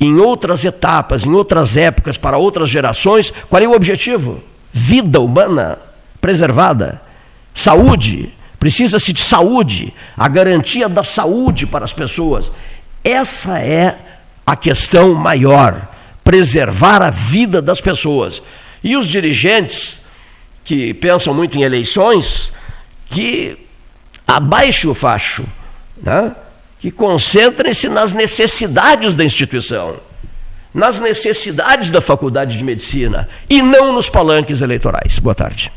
em outras etapas, em outras épocas, para outras gerações, qual é o objetivo? vida humana preservada, saúde, precisa-se de saúde, a garantia da saúde para as pessoas. Essa é a questão maior, preservar a vida das pessoas. E os dirigentes que pensam muito em eleições, que abaixem o facho, né? que concentrem-se nas necessidades da instituição nas necessidades da faculdade de medicina e não nos palanques eleitorais. Boa tarde.